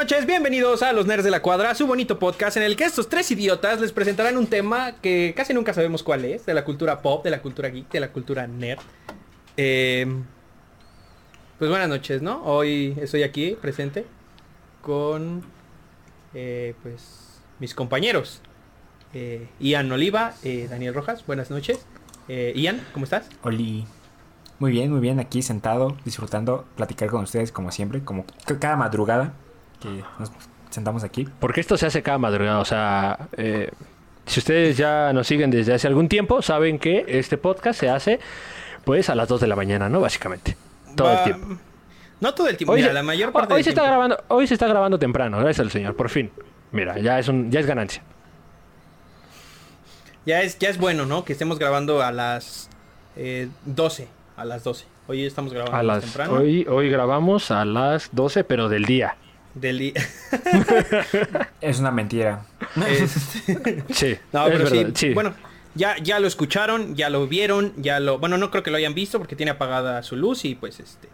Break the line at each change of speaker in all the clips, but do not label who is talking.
noches, bienvenidos a Los Nerds de la Cuadra, su bonito podcast en el que estos tres idiotas les presentarán un tema que casi nunca sabemos cuál es, de la cultura pop, de la cultura geek, de la cultura nerd. Eh, pues buenas noches, ¿no? Hoy estoy aquí presente con eh, pues mis compañeros. Eh, Ian Oliva, Daniel Rojas, buenas noches. Ian, ¿cómo estás?
Oli. Muy bien, muy bien, aquí sentado, disfrutando, platicar con ustedes como siempre, como cada madrugada que nos sentamos aquí.
Porque esto se hace cada madrugada. O sea, eh, si ustedes ya nos siguen desde hace algún tiempo, saben que este podcast se hace pues a las 2 de la mañana, ¿no? Básicamente. Todo
Va-
el tiempo.
No todo el tiempo,
Hoy,
mira,
se,
la mayor parte
hoy
del
se está grabando, hoy se está grabando temprano, gracias al señor, por fin. Mira, ya es un, ya es ganancia.
Ya es, ya es bueno, ¿no? Que estemos grabando a las eh, 12. A las 12. Hoy estamos grabando
A las,
temprano.
hoy, hoy grabamos a las 12, pero del día.
Del día.
Es una mentira.
Este,
Sí,
no,
es
pero sí,
verdad, sí.
Bueno, ya, ya lo escucharon, ya lo vieron, ya lo. Bueno, no creo que lo hayan visto porque tiene apagada su luz y pues este.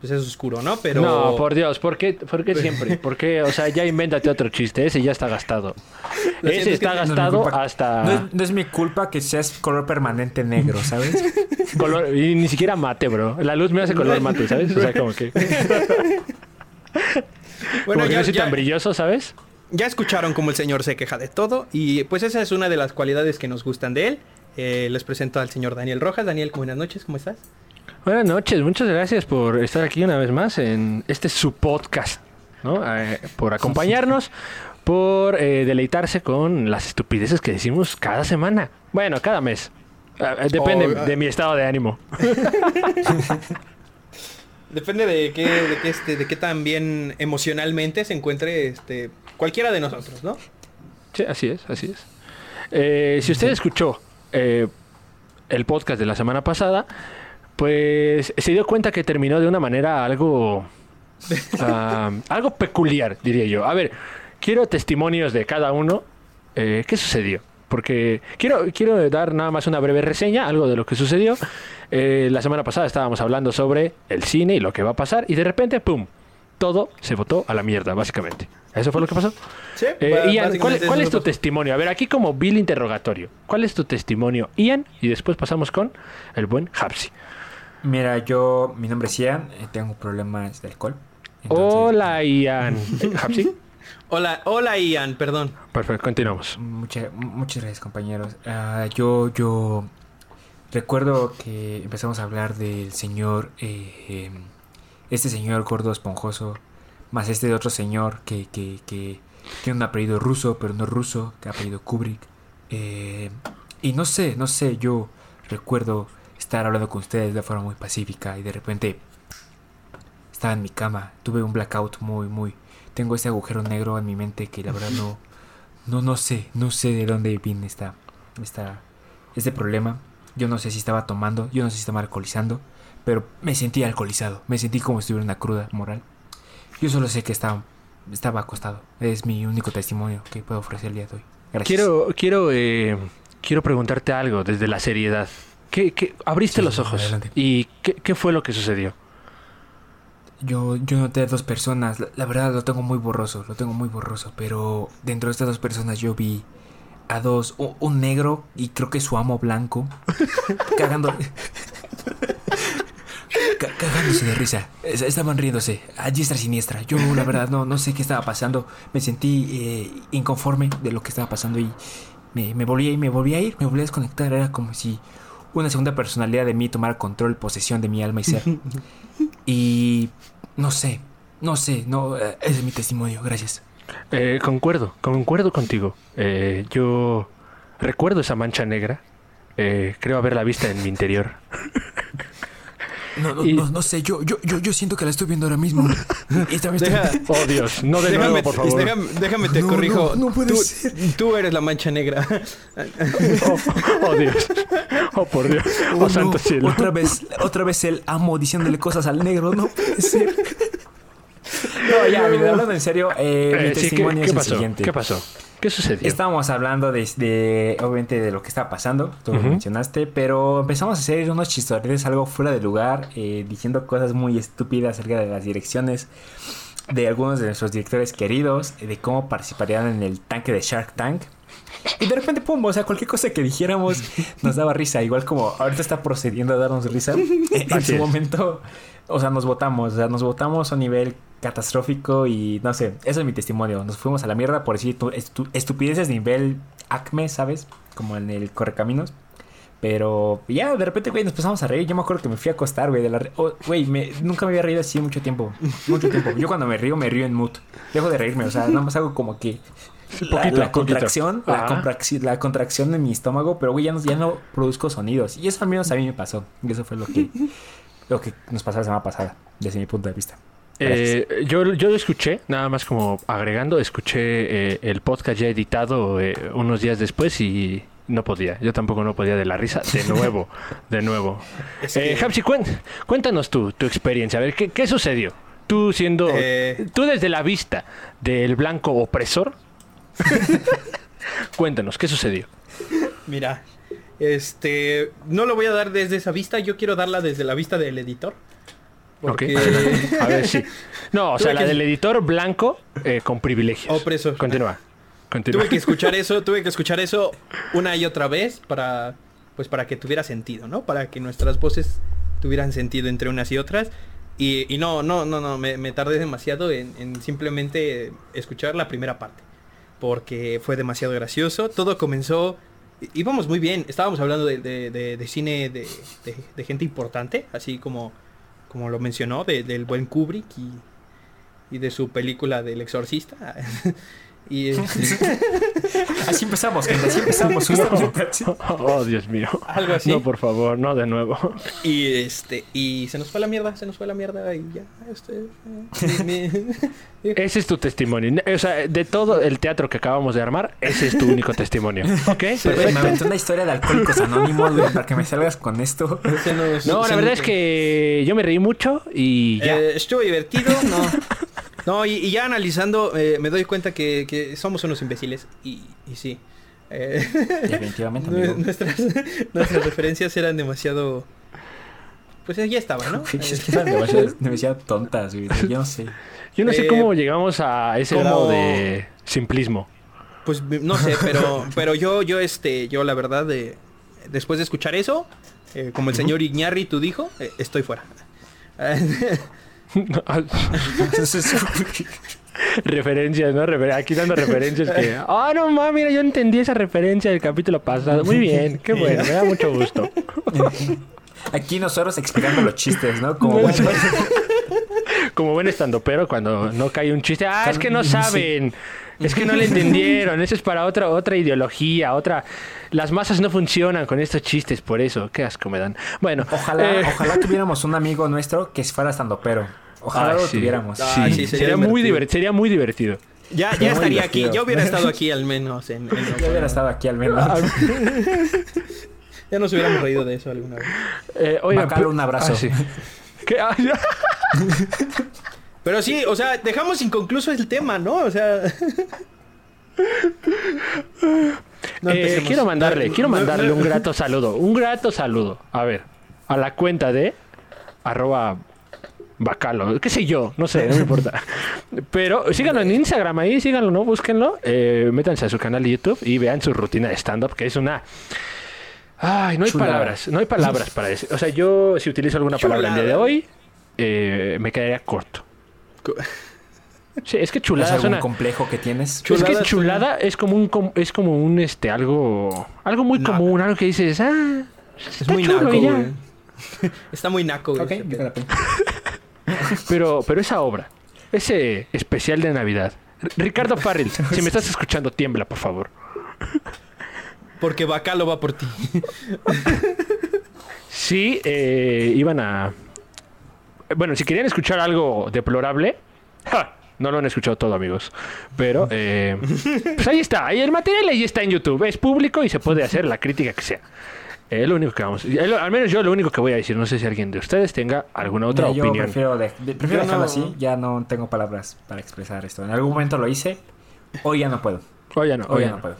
Pues es oscuro, ¿no? Pero.
No, por Dios, ¿por qué, por qué siempre? ¿Por qué? O sea, ya invéntate otro chiste, ese ya está gastado.
Lo
Ese está
no es
mi
gastado hasta...
No es, no es mi culpa que seas color permanente negro, ¿sabes?
Color, y ni siquiera mate, bro. La luz me hace color mate, ¿sabes? O sea, como que.
Bueno,
como que
ya,
no soy
ya-
tan brilloso, ¿sabes?
ya escucharon cómo el señor se queja de todo. Y pues esa es una de las cualidades que nos gustan de él. Eh, les presento al señor Daniel Rojas. Daniel, buenas noches, ¿cómo estás?
Buenas noches, muchas gracias por estar aquí una vez más en este su podcast, ¿no? Eh, por acompañarnos, por eh, deleitarse con las estupideces que decimos cada semana. Bueno, cada mes. Eh, depende
Oh, ah.
de mi estado de ánimo.
Depende de qué, de qué, este, de qué tan bien emocionalmente se encuentre este, cualquiera de nosotros, ¿no?
Sí, así es, así es. Eh, si usted escuchó eh, el podcast de la semana pasada, pues se dio cuenta que terminó de una manera algo, ah, algo peculiar, diría yo. A ver, quiero testimonios de cada uno. Eh, ¿Qué sucedió? Porque quiero, quiero dar nada más una breve reseña, algo de lo que sucedió. Eh, la semana pasada estábamos hablando sobre el cine y lo que va a pasar, y de repente, ¡pum! Todo se votó a la mierda, básicamente. ¿Eso fue lo que pasó?
Sí,
Eh, Ian, ¿cuál,
es
tu testimonio? A ver, aquí como Bill interrogatorio. ¿Cuál es tu testimonio, Ian? Y después pasamos con el buen Hapsi.
Mira, yo, mi nombre es Ian, eh, tengo problemas de alcohol. entonces,
Hola, Ian. ¿Hapsi?
Hola, hola Ian, perdón.
Perfecto, continuamos.
mucha- muchas gracias, compañeros. Ah, yo, yo recuerdo que empezamos a hablar del señor, eh, este señor gordo esponjoso, más este de otro señor que, que, que tiene un apellido ruso, pero no ruso, que ha apellido Kubrick. Eh, y no sé, no sé, yo recuerdo estar hablando con ustedes de forma muy pacífica y de repente estaba en mi cama, tuve un blackout muy, muy... Tengo ese agujero negro en mi mente que la verdad no... No, no sé, no sé de dónde viene esta, esta, este problema. Yo no sé si estaba tomando, yo no sé si estaba alcoholizando, pero me sentí alcoholizado, me sentí como si estuviera en una cruda moral. Yo solo sé que estaba, estaba acostado. Es mi único testimonio que puedo ofrecer el día de hoy. Gracias.
Quiero, quiero, eh, quiero preguntarte algo desde la seriedad. ¿Qué, qué- abriste
Sí,
los ojos
adelante.
y qué, qué fue lo que sucedió?
Yo, yo noté a dos personas, la, la verdad lo tengo muy borroso, lo tengo muy borroso, pero dentro de estas dos personas yo vi a dos, u- un, negro y creo que su amo blanco, cagando, ca- cagándose de risa, Es- estaban riéndose a diestra siniestra. Yo la verdad no, no sé qué estaba pasando, me sentí eh, inconforme de lo que estaba pasando y me, me volví a ir, me volví a ir, me volví a desconectar, era como si una segunda personalidad de mí tomara control, posesión de mi alma y ser. Y no sé, no sé, no, eh, es mi testimonio, gracias.
Eh, concuerdo, concuerdo contigo. Eh, yo recuerdo esa mancha negra. Eh, creo haberla vista en mi interior.
No, no,
Y-
no, no sé, yo, yo, yo, yo siento que la estoy viendo ahora mismo. Esta vez
Deja,
Oh, Dios, no de
déjame,
nuevo, por favor.
déjame, déjame te
No,
corrijo.
no, no puede
tú,
ser.
tú eres la mancha negra.
Oh, oh, Dios. Oh, por Dios. Oh,
Oh,
santo cielo.
Otra vez, otra vez el amo diciéndole cosas al negro, no puede ser. No, ya, mira, hablando en serio, eh, mi
Eh, sí, ¿qué,
testimonio
qué
es el
pasó?
siguiente.
¿Qué pasó? ¿Qué sucedió?
Estábamos hablando de, de, obviamente, de lo que está pasando, tú lo
Ujú.
mencionaste, pero empezamos a hacer unos chistoretes algo fuera de lugar, eh, diciendo cosas muy estúpidas acerca de las direcciones. de algunos de nuestros directores queridos, de cómo participarían en el tanque de Shark Tank. Y de repente, pum, o sea, cualquier cosa que dijéramos nos daba risa. Igual como ahorita está procediendo a darnos risa. En su
es.
momento, o sea, nos votamos. O sea, nos votamos a un nivel catastrófico y no sé, eso es mi testimonio. Nos fuimos a la mierda por decir tu- estu- estupideces de nivel acme, ¿sabes? Como en el Correcaminos. Pero ya de repente, güey, nos empezamos a reír. Yo me acuerdo que me fui a acostar, güey. de la oh, Güey, me- nunca me había reído así mucho tiempo. Mucho tiempo. Yo cuando me río, me río en mood. Dejo de reírme, o sea, nada más hago como que. La,
Poquito,
la
poquito.
contracción, la,
Ajá.
contracci- la contracción de mi estómago, pero güey, ya no, ya no produzco sonidos. Y eso al menos a mí me pasó. Y eso fue lo que, lo que nos pasó la semana pasada, desde mi punto de vista.
Eh, yo, yo lo escuché, nada más como agregando, escuché eh, el podcast ya editado eh, unos días después y no podía. Yo tampoco no podía de la risa. De nuevo, de nuevo.
Es
Eh,
que-
Hapsi, cuen- cuéntanos tú, tu experiencia. A ver, ¿qué, qué sucedió? Tú siendo...
Eh.
Tú desde la vista del blanco opresor. cuéntanos, ¿qué sucedió?
Mira, este, no lo voy a dar desde esa vista, yo quiero darla desde la vista del editor. Porque
Ok. A ver, sí. No, o sea, la
que-
del editor blanco eh, con privilegios.
Opresor.
Continúa. Continúa.
tuve que escuchar eso, tuve que escuchar eso una y otra vez para, pues para que tuviera sentido, ¿no? Para que nuestras voces tuvieran sentido entre unas y otras. Y, y no, no, no, no, me, me tardé demasiado en, en simplemente escuchar la primera parte. Porque fue demasiado gracioso. Todo comenzó. Íbamos muy bien. Estábamos hablando de, de- de- de cine de, gente importante. Así como, como lo mencionó. de- del buen Kubrick y de su película del exorcista. y este,
Así empezamos, gente, así empezamos. así.
Oh, Dios mío.
Algo así.
No, por favor, no de nuevo.
Y este, y se nos fue la mierda, se nos fue la mierda y ya, este, eh, mi- mi-
Ese es tu testimonio. O sea, de todo el teatro que acabamos de armar, ese es tu único testimonio. ¿Ok?
Güey, me aventé una historia de alcohólicos anónimos, güey, para que me salgas con esto.
nos-
No, la verdad es que yo me reí mucho y ya.
eh, estuvo divertido, no. No, y, y ya analizando, eh, me doy cuenta que, que somos unos imbéciles y, y sí. eh,
Definitivamente, amigo.
nuestras, nuestras referencias eran demasiado... Pues ya estaba, ¿no?
Es que eran demasiado, demasiado tontas, güey. Yo no sé.
Yo no sé
eh,
cómo llegamos a ese
como-
grado de simplismo.
Pues no sé, pero, pero yo, yo, este, yo la verdad, de, después de escuchar eso, eh, como el señor Iñárritu dijo, eh, estoy fuera.
referencias, ¿no? Refer- Aquí dando referencias que... Ah, no mames, mira, yo entendí esa referencia del capítulo pasado. Muy bien, qué bueno, me da mucho gusto.
Aquí nosotros explicando los chistes, ¿no? Como, bueno,
Como buen estandopero cuando no cae un chiste. Ah, es que no saben. Es que no le entendieron. Eso es para otra, otra ideología, otra... Las masas no funcionan con estos chistes, por eso. Qué asco me dan. Bueno,
ojalá,
eh,
ojalá tuviéramos un amigo nuestro que fuera estando pero. Ojalá
ah,
lo
sí.
tuviéramos.
Ah,
Sí,
sí, sería
sería, muy
divertido.
Sería muy divertido.
Ya, ya estaría aquí, yo hubiera estado aquí al menos en, en-
Yo hubiera estado aquí al menos.
Ah,
Ya nos hubiéramos reído de eso alguna vez.
Eh, oigan,
Bacalo,
pero-
un abrazo.
Ah, sí. ¿Qué?
Pero sí, o sea, dejamos inconcluso el tema, ¿no? O sea... No
Eh, quiero mandarle, quiero mandarle un grato saludo. Un grato saludo. A ver, a la cuenta de arroba bacalo. ¿Qué sé yo? No sé, no me importa. Pero síganlo en Instagram ahí, síganlo, ¿no? Búsquenlo. Eh, métanse a su canal de YouTube y vean su rutina de stand-up, que es una... Ay, no hay palabras, no hay palabras para eso. O sea, yo si utilizo alguna palabra el día de hoy, eh, me quedaría corto. Sí, es que
¿Es
chulada
algún
suena...
complejo que tienes?
Es
Chulada
que
suena-
chulada es como un com- es como un este algo algo muy
Naco.
común, algo que dices, ah,
Es
está
muy
chulo
naco,
y ya.
güey. Está muy naco, güey.
Pero pero esa obra, ese especial de Navidad. Ricardo Farrell, si me estás escuchando, tiembla, por favor.
Porque Bacalo va por ti.
Sí, eh, iban a bueno, si querían escuchar algo deplorable, ¡ja! no lo han escuchado todo, amigos. Pero, eh, pues ahí está. Ahí el material ahí está en YouTube. Es público y se puede hacer la crítica que sea. Es lo único que vamos. eh, lo- Al menos yo lo único que voy a decir. No sé si alguien de ustedes tenga alguna otra
Mira, yo
opinión.
prefiero, de- de- prefiero dejarlo
no-
así. Ya no tengo palabras para expresar esto. En algún momento lo hice. Hoy ya no puedo.
Oye, no,
Hoy
oye,
ya
no.
no puedo.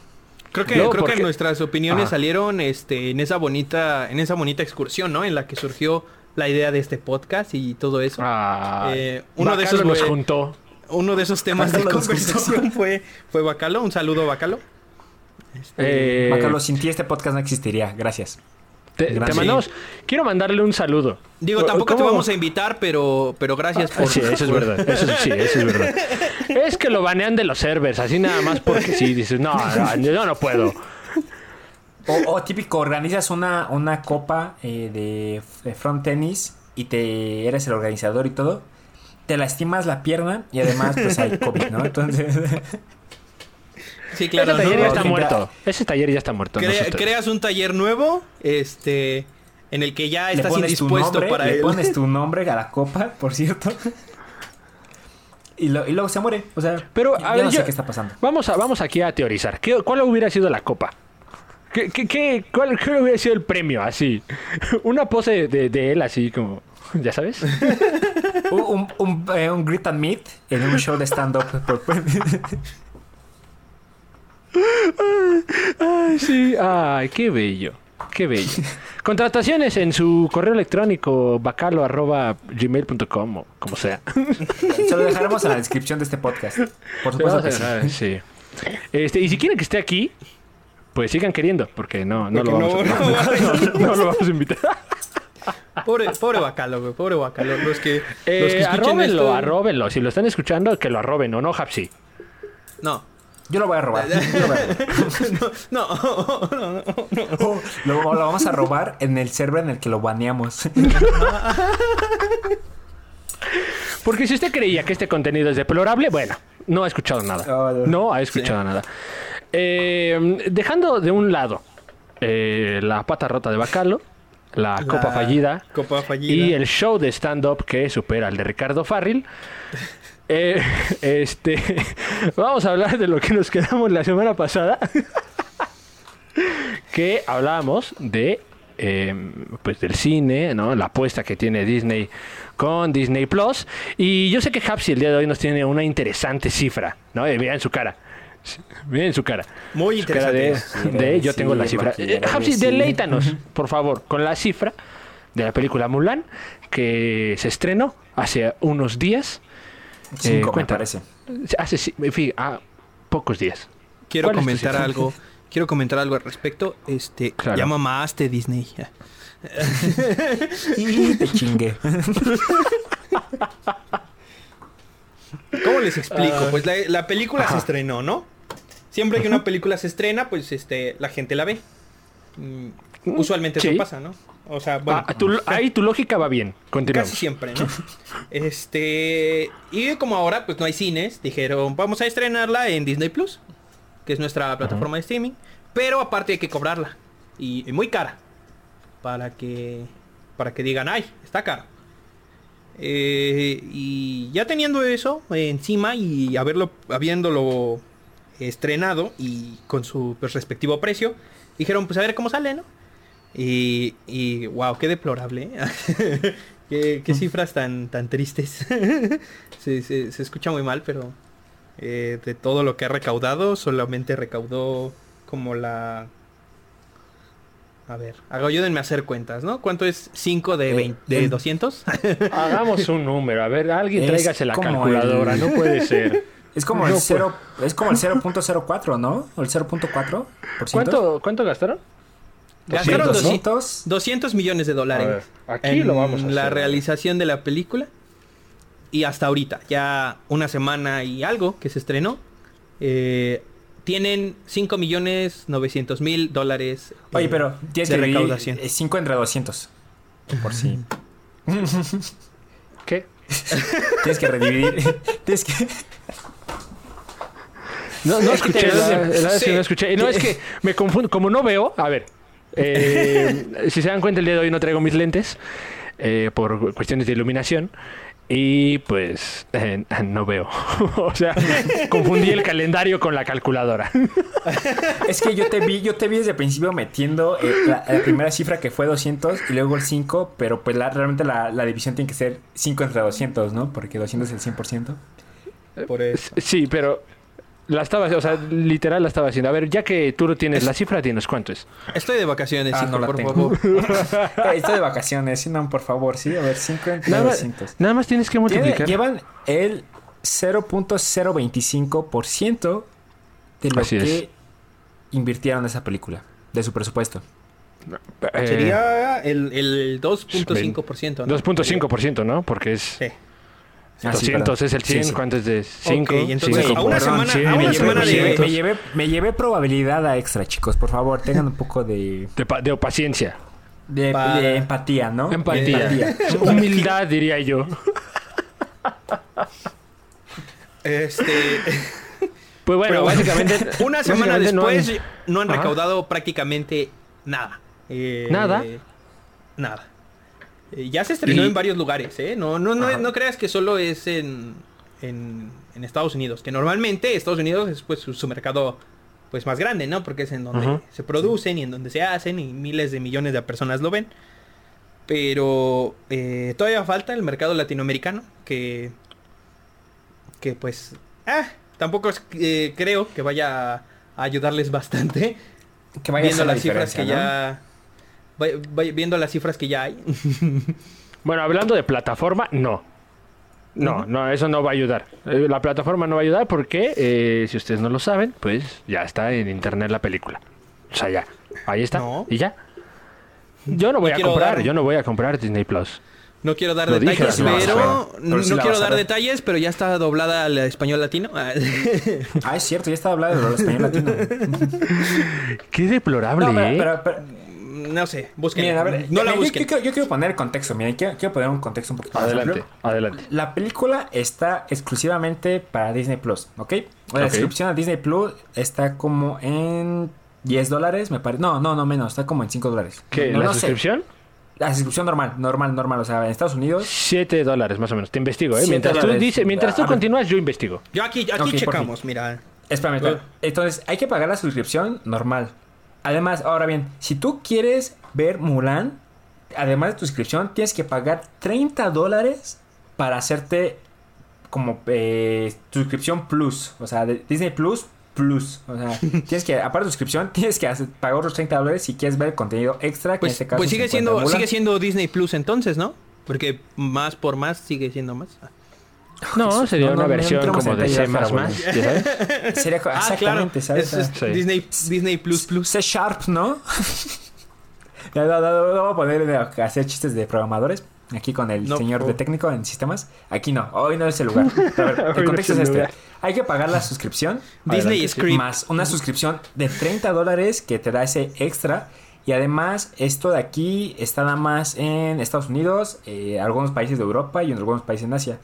Creo que, creo que nuestras opiniones
Ajá.
salieron este, en esa bonita, en esa bonita excursión, ¿no? En la que surgió la idea de este podcast y todo eso.
Ah,
Eh, uno de esos
nos
fue-
juntó.
uno de esos temas de conversación fue, fue Bacalo. Un saludo, Bacalo.
Eh,
Bacalo, sin ti este podcast no existiría. Gracias.
te, mandamos. Quiero mandarle un saludo.
Digo, tampoco te vamos a invitar, pero, pero gracias por...
Ah, Sí, eso es verdad. Eso, sí, eso es verdad. Es que lo banean de los servers, así nada más porque sí, dices, no, no, yo no puedo.
O, o típico, organizas una, una copa eh, de, de front tenis y te eres el organizador y todo. Te lastimas la pierna y además pues hay COVID, ¿no? Entonces...
Sí, claro.
Ese
¿no?
taller ya está muerto. Ese taller ya está muerto.
Crea- creas un taller nuevo, este, en el que ya
le
estás indispuesto
nombre,
para
le
él.
pones tu nombre a la copa, por cierto. Y, lo- y luego se muere. O sea,
Pero,
ya
a ver,
no sé
yo-
qué está pasando.
Vamos, a, vamos aquí a teorizar. ¿Qué, ¿Cuál hubiera sido la copa? ¿Qué, qué, qué- cuál, cuál hubiera sido el premio? Así. Una pose de, de él así como... ¿Ya sabes?
Un, un, un, eh, un Grit and Meet en un show de stand-up. por-
Ay, sí. Ay, qué bello. Qué bello. Contrataciones en su correo electrónico bacalo arroba gmail.com o como sea.
Se lo dejaremos en la descripción de este podcast. Por supuesto que sí.
sí. Este, y si quieren que esté aquí, pues sigan queriendo, porque no, no, lo, vamos
no-
a,
no va a venir.
no, no lo vamos a invitar.
Pobre, pobre Bacalo, güey, pobre Bacalo. Los que, los
Eh,
que escuchen
arróbenlo,
esto-
arróbenlo. Si lo están escuchando, que lo arroben, ¿o no, Hapsi?
No.
Yo lo voy a robar. Yo lo, voy a robar.
No, no, no, no.
Oh, lo, lo vamos a robar en el server en el que lo baneamos.
Porque si usted creía que este contenido es deplorable, bueno, no ha escuchado nada.
No.
No ha escuchado nada. Eh, dejando de un lado eh, la pata rota de Bacalo, la,
La
copa fallida
Copa fallida.
y el show de stand-up que supera al de Ricardo Farril. eh, este, vamos a hablar de lo que nos quedamos la semana pasada. que hablábamos de eh, pues del cine, ¿no? La apuesta que tiene Disney con Disney Plus. Y yo sé que Hapsi el día de hoy nos tiene una interesante cifra, ¿no? Eh, Mira en su cara. Mira en su cara.
Muy
Su cara de,
interesante.
de yo tengo la cifra.
lo
Eh, Hapsi,
decir.
deleítanos, por favor, con la cifra de la película Mulan que se estrenó hace unos días.
Cinco, me
cuenta.
parece.
Hace, sí, en fin, ah, pocos días.
Quiero
¿Cuál es tu
comentar algo. Quiero comentar algo al respecto. Este,
Claro.
ya mamaste Disney.
Y te chingué.
¿Cómo les explico?
Ah.
Pues la, la película
Ajá.
se estrenó, ¿no? Siempre que una película se estrena, pues este, la gente la ve. Mm, Usualmente
Sí.
eso pasa, ¿no? O sea, bueno,
Ah, tu- ahí tu lógica va bien. Continuamos.
casi siempre, ¿no? Este, y como ahora pues no hay cines, dijeron, vamos a estrenarla en Disney Plus, que es nuestra plataforma de streaming, pero aparte hay que cobrarla y, y muy cara para que para que digan, "Ay, está caro." Eh, y ya teniendo eso encima y haberlo habiéndolo estrenado y con su respectivo precio, dijeron, pues a ver cómo sale, ¿no? Y, y wow, qué deplorable. ¿eh? qué, qué cifras tan, tan tristes. se, se- se escucha muy mal, pero eh, de todo lo que ha recaudado, solamente recaudó como la... A ver, hago- ayúdenme a hacer cuentas, ¿no? ¿Cuánto es 5 de,
Eh,
20 de
el-
200?
Hagamos un número. A ver, alguien
Es
tráigase la calculadora.
el-
No puede ser.
Es como
No,
el cero, es como el 0.04, ¿no? O el 0.4%.
¿Cuánto, ¿Cuánto gastaron?
Gastaron
200.
200 millones de dólares.
ver, aquí
en
lo vamos a
la
hacer.
realización de la película. Y hasta ahorita, ya una semana y algo que se estrenó. eh, tienen 5 millones 900 mil dólares.
Oye,
eh,
pero tienes
de
que
recaudación.
5 entre 200. Por si.
¿Qué?
Tienes que redividir. tienes que.
No, no escuché. La, la
Sí.
no escuché. No, es que me confundo. Como no veo, a ver. eh, si se dan cuenta, el día de hoy no traigo mis lentes eh, por cuestiones de iluminación. Y pues eh, no veo. o sea, confundí el calendario con la calculadora.
Es que yo te vi, yo te vi desde el principio metiendo eh, la, la primera cifra que fue 200 y luego el 5, pero pues la- realmente la, la división tiene que ser 5 entre 200, ¿no? Porque 200 es el 100%.
Por eso.
Sí, pero la estaba, o sea, literal la estaba haciendo. A ver, ya que tú no tienes la cifra, dinos cuánto es.
Estoy de vacaciones,
Ah,
hijo,
no la
por
tengo.
favor.
Estoy de vacaciones, no, por favor, sí. A ver, 5 entre
Nada más,
200.
nada más tienes que
Tiene-
multiplicar.
llevan el 0.025% de lo
Así es.
que invirtieron en esa película, de su presupuesto.
Eh,
Sería el, el 2.5%. ¿no?
2.5%, ¿no? Porque es
Sí.
Ah, sí,
200
perdón.
es el 100,
Sí, sí.
¿cuánto es de 5?
Ok, entonces, a una semana- a una
me, llevé,
semana
me
de-
llevé- me llevé- me llevé- probabilidad a extra, chicos. Por favor, tengan un poco de,
De, pa- de paciencia.
de,
Para-
de empatía, ¿no?
Empatía.
De
Humildad, diría yo.
Este,
Pues bueno,
pero
básicamente...
una semana
básicamente no han-
después no han, recaudado prácticamente nada. Eh,
¿Nada?
Nada. Eh, ya se estrenó
Y-
en varios lugares, ¿eh? No, no, no, no creas que solo es en, en, en Estados Unidos. Que normalmente Estados Unidos es pues su, su mercado pues más grande, ¿no? Porque es en donde
Ajá.
se producen y en donde se hacen y miles de millones de personas lo ven. Pero eh, todavía falta el mercado latinoamericano que que pues ah, tampoco es- eh, creo que vaya a ayudarles bastante
Que vaya a
viendo
la
las cifras que ya vaya- vaya- viendo las cifras que ya hay.
Bueno, hablando de plataforma, no. No, no, eso no va a ayudar. Eh, La plataforma no va a ayudar porque, eh, si ustedes no lo saben, pues ya está en internet la película. O sea, ya. Ahí está.
No.
Y ya. Yo no voy
No
a comprar,
dar-
yo no voy a comprar Disney Plus.
No quiero dar
Lo
detalles, pero no quiero dar detalles, pero ya está doblada al español latino. Ah,
Ah, es cierto, ya estaba hablando de español latino.
Qué deplorable,
No, pero,
¿eh?
pero- pero-
no sé, busquen.
miren, a ver,
no la
yo- yo,
busquen.
yo quiero- yo quiero poner contexto, miren, quiero, quiero poner un contexto un poquito más
adelante,
amplio.
adelante.
La película está exclusivamente para Disney Plus, ¿ok? La suscripción a Disney Plus está como en 10 dólares, me parece. No, no, no menos, está como en 5 dólares.
¿Qué?
No,
¿La
no sé.
suscripción?
La suscripción normal, normal, normal. O sea, en Estados Unidos.
7 dólares más o menos. Te investigo, ¿eh? Mientras tú, dices, mientras tú
A ver.
continúas, yo investigo.
Yo aquí, aquí checamos, mira.
Espérame, espérame. Entonces, hay que pagar la suscripción normal. Además, ahora bien, si tú quieres ver Mulan, además de tu suscripción, tienes que pagar 30 dólares para hacerte como eh, suscripción plus. O sea, de Disney Plus Plus. O sea, tienes que, aparte de suscripción, tienes que hacer- pagar otros 30 dólares si quieres ver contenido extra. Que en
Pues,
este caso
pues sigue siendo sigue siendo Disney Plus entonces, ¿no? Porque más por más sigue siendo más.
No,
Jesús,
sería
no,
una
no,
versión como de C++,
detalles,
más,
Raúl.
¿ya sabes?
Sería
Ah, claro.
exactamente, ¿sabes?
Es, es
Sí.
Disney Disney Plus Plus.
C Sharp, ¿no? Ya, no, no, no, no voy a poner a hacer chistes de programadores. Aquí con el
No,
señor de técnico en sistemas. Aquí no, hoy no es el lugar. A ver, el contexto
es
este. Hay que pagar la suscripción.
Disney. Script.
Más una suscripción de 30 dólares que te da ese extra. Y además, esto de aquí está nada más en Estados Unidos, eh, algunos países de Europa y en algunos países en Asia.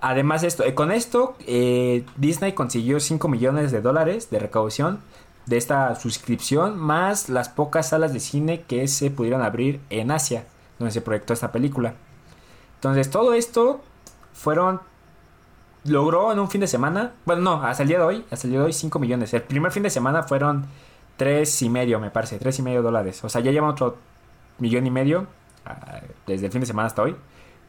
Además, esto, eh, con esto, eh, Disney consiguió 5 millones de dólares de recaudación de esta suscripción, más las pocas salas de cine que se pudieron abrir en Asia, donde se proyectó esta película. Entonces, todo esto fueron. Logró en un fin de semana. Bueno, no, hasta el día de hoy. Hasta el día de hoy, 5 millones. El primer fin de semana fueron tres y medio, me parece. Tres y medio dólares. O sea, ya llevan otro millón y medio. ah, Desde el fin de semana hasta hoy.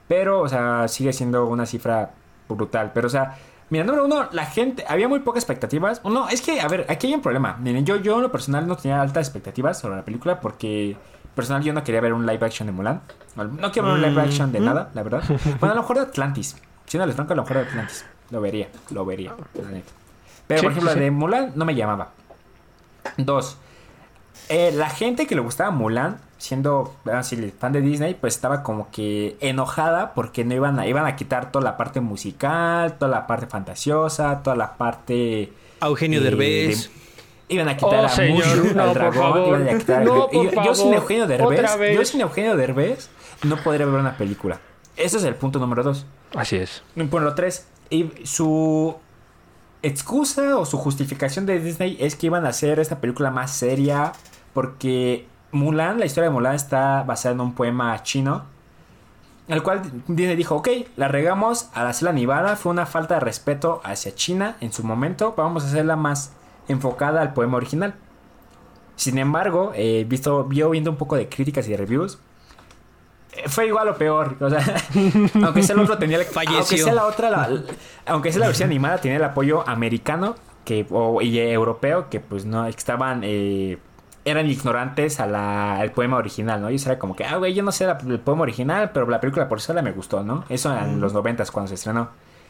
Pero, o sea, sigue siendo una cifra brutal. Pero, o sea, mira, número uno, la gente, había muy pocas expectativas. No, es que, a ver, aquí hay un problema. Miren, yo, yo en lo personal no tenía altas expectativas sobre la película porque, personal, yo no quería ver un live action de Mulan. No quiero ver un live action de
Mm.
nada, la verdad. Bueno, a lo mejor de Atlantis. Si no les franco, a lo mejor de Atlantis. Lo vería, lo vería, la neta. Pero,
Sí,
por ejemplo,
sí,
la de Mulan no me llamaba. Dos, eh, la gente que le gustaba Mulan, siendo así, fan de Disney, pues estaba como que enojada porque no iban a, iban a quitar toda la parte musical, toda la parte fantasiosa, toda la parte...
A Eugenio
eh,
Derbez.
de- Iban a quitar
Oh,
a
señor,
Mushu,
no,
al dragón, iban a quitar
No,
yo, yo sin Eugenio Derbez, yo sin Eugenio Derbez no podría ver una película. Ese es el punto número dos.
Así es.
Número 3. Y su excusa o su justificación de Disney es que iban a hacer esta película más seria. Porque Mulan, la historia de Mulan está basada en un poema chino. El cual Disney dijo, ok, la regamos al hacerla animada. Fue una falta de respeto hacia China en su momento. Vamos a hacerla más enfocada al poema original. Sin embargo, eh, visto, viendo un poco de críticas y de reviews, eh, fue igual o peor. O sea, aunque sea el otro tenía el,
Falleció.
aunque sea la otra, la- aunque sea la versión animada, tenía el apoyo americano que, o, y europeo, que pues no, estaban, eh, eran ignorantes a la- al poema original, ¿no? Y eso era como que, ah, güey, yo no sé la- el poema original, pero la película por sola me gustó, ¿no? Eso en los noventas cuando se estrenó.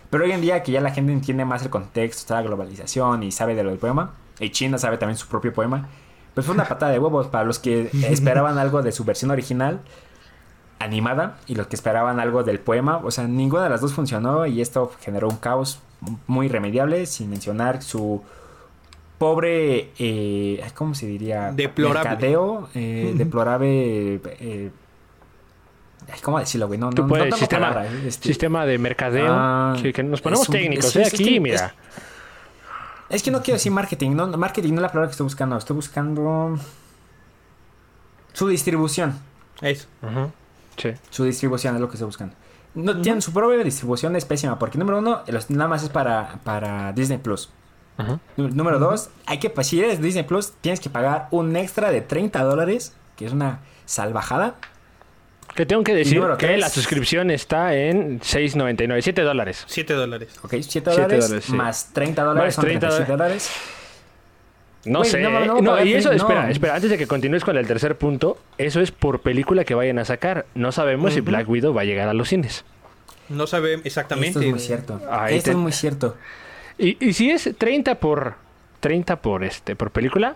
Pero hoy en día que ya la gente entiende más el contexto, la globalización y sabe de lo del poema, y China sabe también su propio poema, pues fue una patada de huevos para los que esperaban algo de su versión original animada y los que esperaban algo del poema. O sea, ninguna de las dos funcionó y esto generó un caos muy irremediable, sin mencionar su pobre, eh, ¿cómo se diría?
Deplorable.
Mercadeo, eh, deplorable... Eh, ¿Cómo decirlo, güey? No, no,
puedes,
no tengo
sistema,
palabra, eh, este-
sistema de mercadeo.
Ah,
que, que nos ponemos
un-
técnicos,
es-
¿eh?
que-
Aquí,
es-
mira.
Es que no quiero decir marketing, no, marketing no es la palabra que estoy buscando, estoy buscando su distribución.
Eso.
Ujú. Sí.
Su distribución es lo que estoy buscando. No, tienen su propia distribución es pésima, porque número uno, los- nada más es para, para Disney Plus. Número dos, hay que, si eres Disney Plus, tienes que pagar un extra de 30 dólares, que es una salvajada.
Que tengo que decir
número
que
tres.
la suscripción está en 6.99, 7 dólares.
7 dólares.
Ok, 7
Siete
dólares,
sí.
más 30 dólares,
Más
son
30
37 dólares.
No sé.
no, no, no,
y eso, espera, espera, antes de que continúes con el tercer punto, eso es por película que vayan a sacar. No sabemos si. Black Widow va a llegar a los cines.
No sabemos exactamente.
Esto es muy cierto.
Ahí
Esto
te-
es muy cierto.
Y, y si es 30 por 30 por este por película?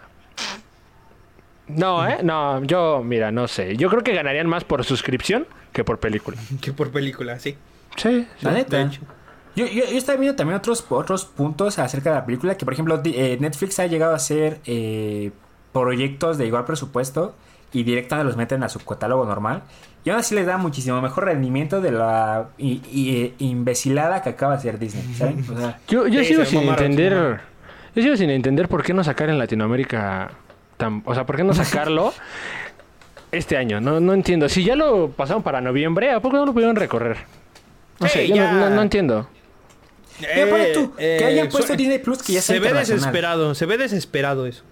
No, ¿eh? No, yo, mira, no sé. Yo creo que ganarían más por suscripción que por película.
Que por película, sí.
Sí,
La neta.
de hecho.
Yo, yo, yo estaba viendo también otros, otros puntos acerca de la película, que por ejemplo eh, Netflix ha llegado a hacer eh, proyectos de igual presupuesto y directamente los meten a su catálogo normal. Y aún así les da muchísimo mejor rendimiento de la i- i- imbecilada que acaba de hacer Disney, ¿saben? O sea,
Yo, yo
Sí,
sigo sin entender. Yo sigo sin entender por qué no sacar en Latinoamérica tan. O sea, por qué no sacarlo este año. No, no entiendo. Si ya lo pasaron para noviembre, ¿a poco no lo pudieron recorrer? No sé, yo
ya.
no, no- no entiendo.
Que hayan puesto
su-
Disney Plus que ya
Se ve desesperado, se ve desesperado eso.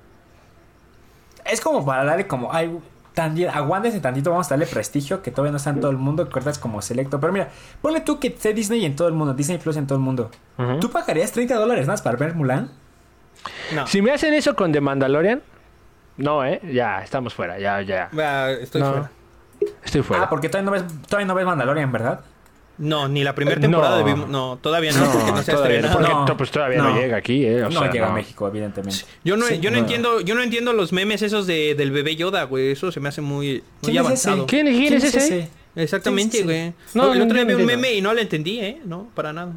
Es como para darle como, ay, tan, aguántense tantito, vamos a darle prestigio, que todavía no está en todo el mundo, que ahorita es como selecto. Pero mira, ponle tú que esté Disney en todo el mundo, Disney Plus en todo el mundo. ¿Tú pagarías 30 dólares más para ver Mulan?
No.
Si me hacen eso con The Mandalorian, no, ¿eh? Ya, estamos fuera, ya, ya.
Ah, estoy
No.
fuera.
Estoy fuera.
Ah, porque todavía no ves, todavía no ves Mandalorian, ¿verdad?
No, ni la primera temporada
no.
de Bim- No, todavía no, porque no se
todavía porque
No,
pues todavía no,
no.
llega aquí, ¿eh? O
no
sea,
llega
no.
a México, evidentemente.
Yo no,
Sí,
yo no,
no.
entiendo, yo no entiendo los memes esos de, del bebé Yoda, güey. Eso se me hace muy, muy
¿Quién es ese?
avanzado.
¿Quién, quién es ese?
Exactamente, güey.
No,
el
no,
otro día vi un
entiendo.
meme y no lo entendí, ¿eh? No, para nada.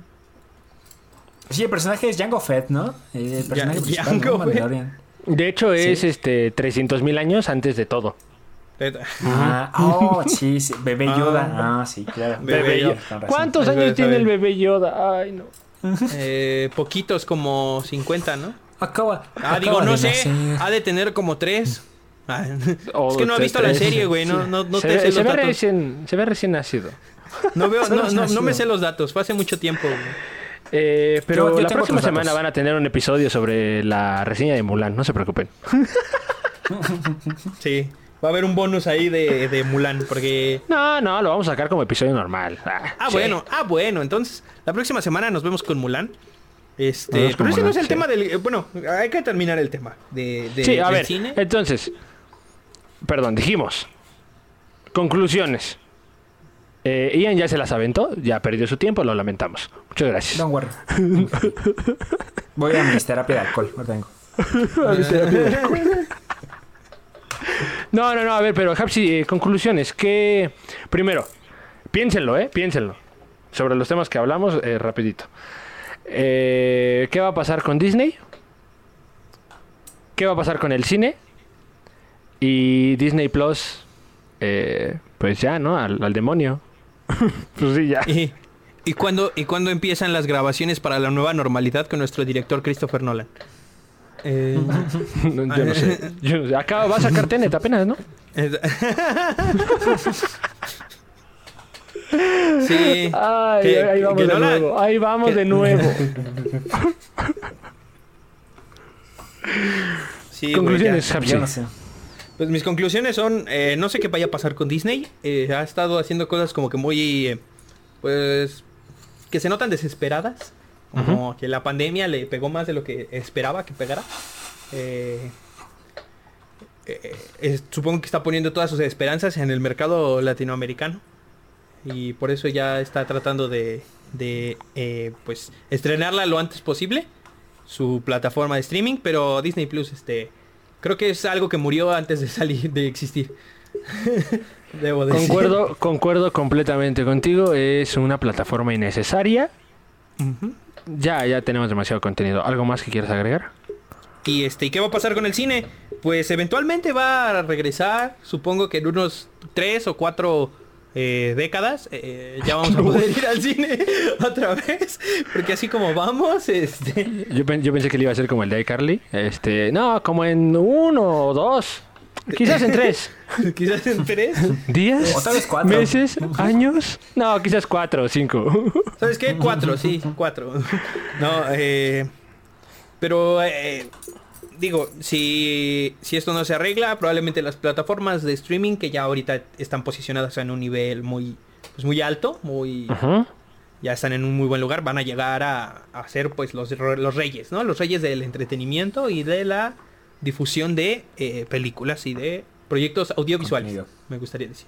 Sí, el personaje es Jango Fett, ¿no? El personaje
Ya-
principal,
Jango
¿no?
Fett.
Mandalorian.
De hecho, es
Sí.
este 300 mil años antes de todo.
Ah, oh, sí, sí, bebé
Ah.
Yoda. Ah, sí, claro.
Bebé
Bebé
Yoda.
¿Cuántos años tiene el bebé Yoda? Ay, no.
Eh, poquitos, como 50, ¿no?
Acaba,
Ah,
acaba
digo, no sé.
nacer.
Ha de tener como tres. Ah,
O
es que no he
tres-
visto la serie, güey. No, no, no
se
te
ve,
sé
se
los
ve
datos.
recién, se ve recién nacido.
No, veo, no, no, no me sé los datos. Fue hace mucho tiempo, güey.
Eh, pero
Yo- yo
la próxima semana
datos.
van a tener un episodio sobre la reseña de Mulan, no se preocupen.
Sí. Va a haber un bonus ahí de, de Mulan, porque...
No, no, lo vamos a sacar como episodio normal. Ah,
Ah,
sí.
bueno, ah, bueno. Entonces, la próxima semana nos vemos con Mulan. Este, pero ese no es el
sí.
tema del... eh, Bueno, hay que terminar el tema de, de-
Sí, a ver,
cine.
entonces, perdón, dijimos, conclusiones. Eh, Ian ya se las aventó, ya perdió su tiempo, lo lamentamos. Muchas gracias.
Don't worry. Voy a mi terapia de alcohol, ahorita vengo.
No, no, no, a ver, pero Hapsi, eh, conclusiones. Que primero, piénsenlo, ¿eh? Piénsenlo. Sobre los temas que hablamos, eh, rapidito. Eh, ¿Qué va a pasar con Disney? ¿Qué va a pasar con el cine? Y Disney Plus, eh, pues ya, ¿no? Al, al demonio. pues sí, ya.
Y, y cuándo, ¿Y cuándo empiezan las grabaciones para la nueva normalidad con nuestro director Christopher Nolan? Eh,
No, yo no sé. Yo no sé. Acá va a sacar Tenet apenas, ¿no?
sí.
Ay,
Que-
ahí vamos
que
de
no la-
nuevo. Ahí vamos
que-
de nuevo.
Sí,
Conclusiones,
ya.
Hapsi.
Yo no sé.
Pues mis conclusiones son, eh, no sé qué vaya a pasar con Disney. Eh, ha estado haciendo cosas como que muy, eh, pues, que se notan desesperadas. Como que la pandemia le pegó más de lo que esperaba que pegara. Eh, eh, eh, supongo que está poniendo todas sus esperanzas en el mercado latinoamericano. Y por eso ya está tratando de, de eh, pues estrenarla lo antes posible su plataforma de streaming, pero Disney Plus este creo que es algo que murió antes de salir de existir. Debo decir.
Concuerdo, concuerdo completamente contigo. Es una plataforma innecesaria.
Ujú.
Ya, ya tenemos demasiado contenido. ¿Algo más que quieras agregar?
Y este, ¿y qué va a pasar con el cine? Pues eventualmente va a regresar, supongo que en unos tres o cuatro eh, décadas eh, ya vamos a poder ir al cine otra vez, porque así como vamos, este,
Yo, yo pensé que le iba a ser como el de iCarly. Este, no, como en uno o dos. Quizás en tres.
quizás en tres.
¿Días?
O tal vez cuatro.
¿Meses? ¿Años? No, quizás cuatro o cinco.
¿Sabes qué? Cuatro, sí, cuatro. No, eh, pero eh, digo, si, si esto no se arregla, probablemente las plataformas de streaming que ya ahorita están posicionadas en un nivel muy, pues muy alto, muy,
Ujú.
ya están en un muy buen lugar, van a llegar a, a ser pues los, los reyes, ¿no? Los reyes del entretenimiento y de la difusión de eh, películas y de proyectos audiovisuales,
Contenido.
me gustaría decir.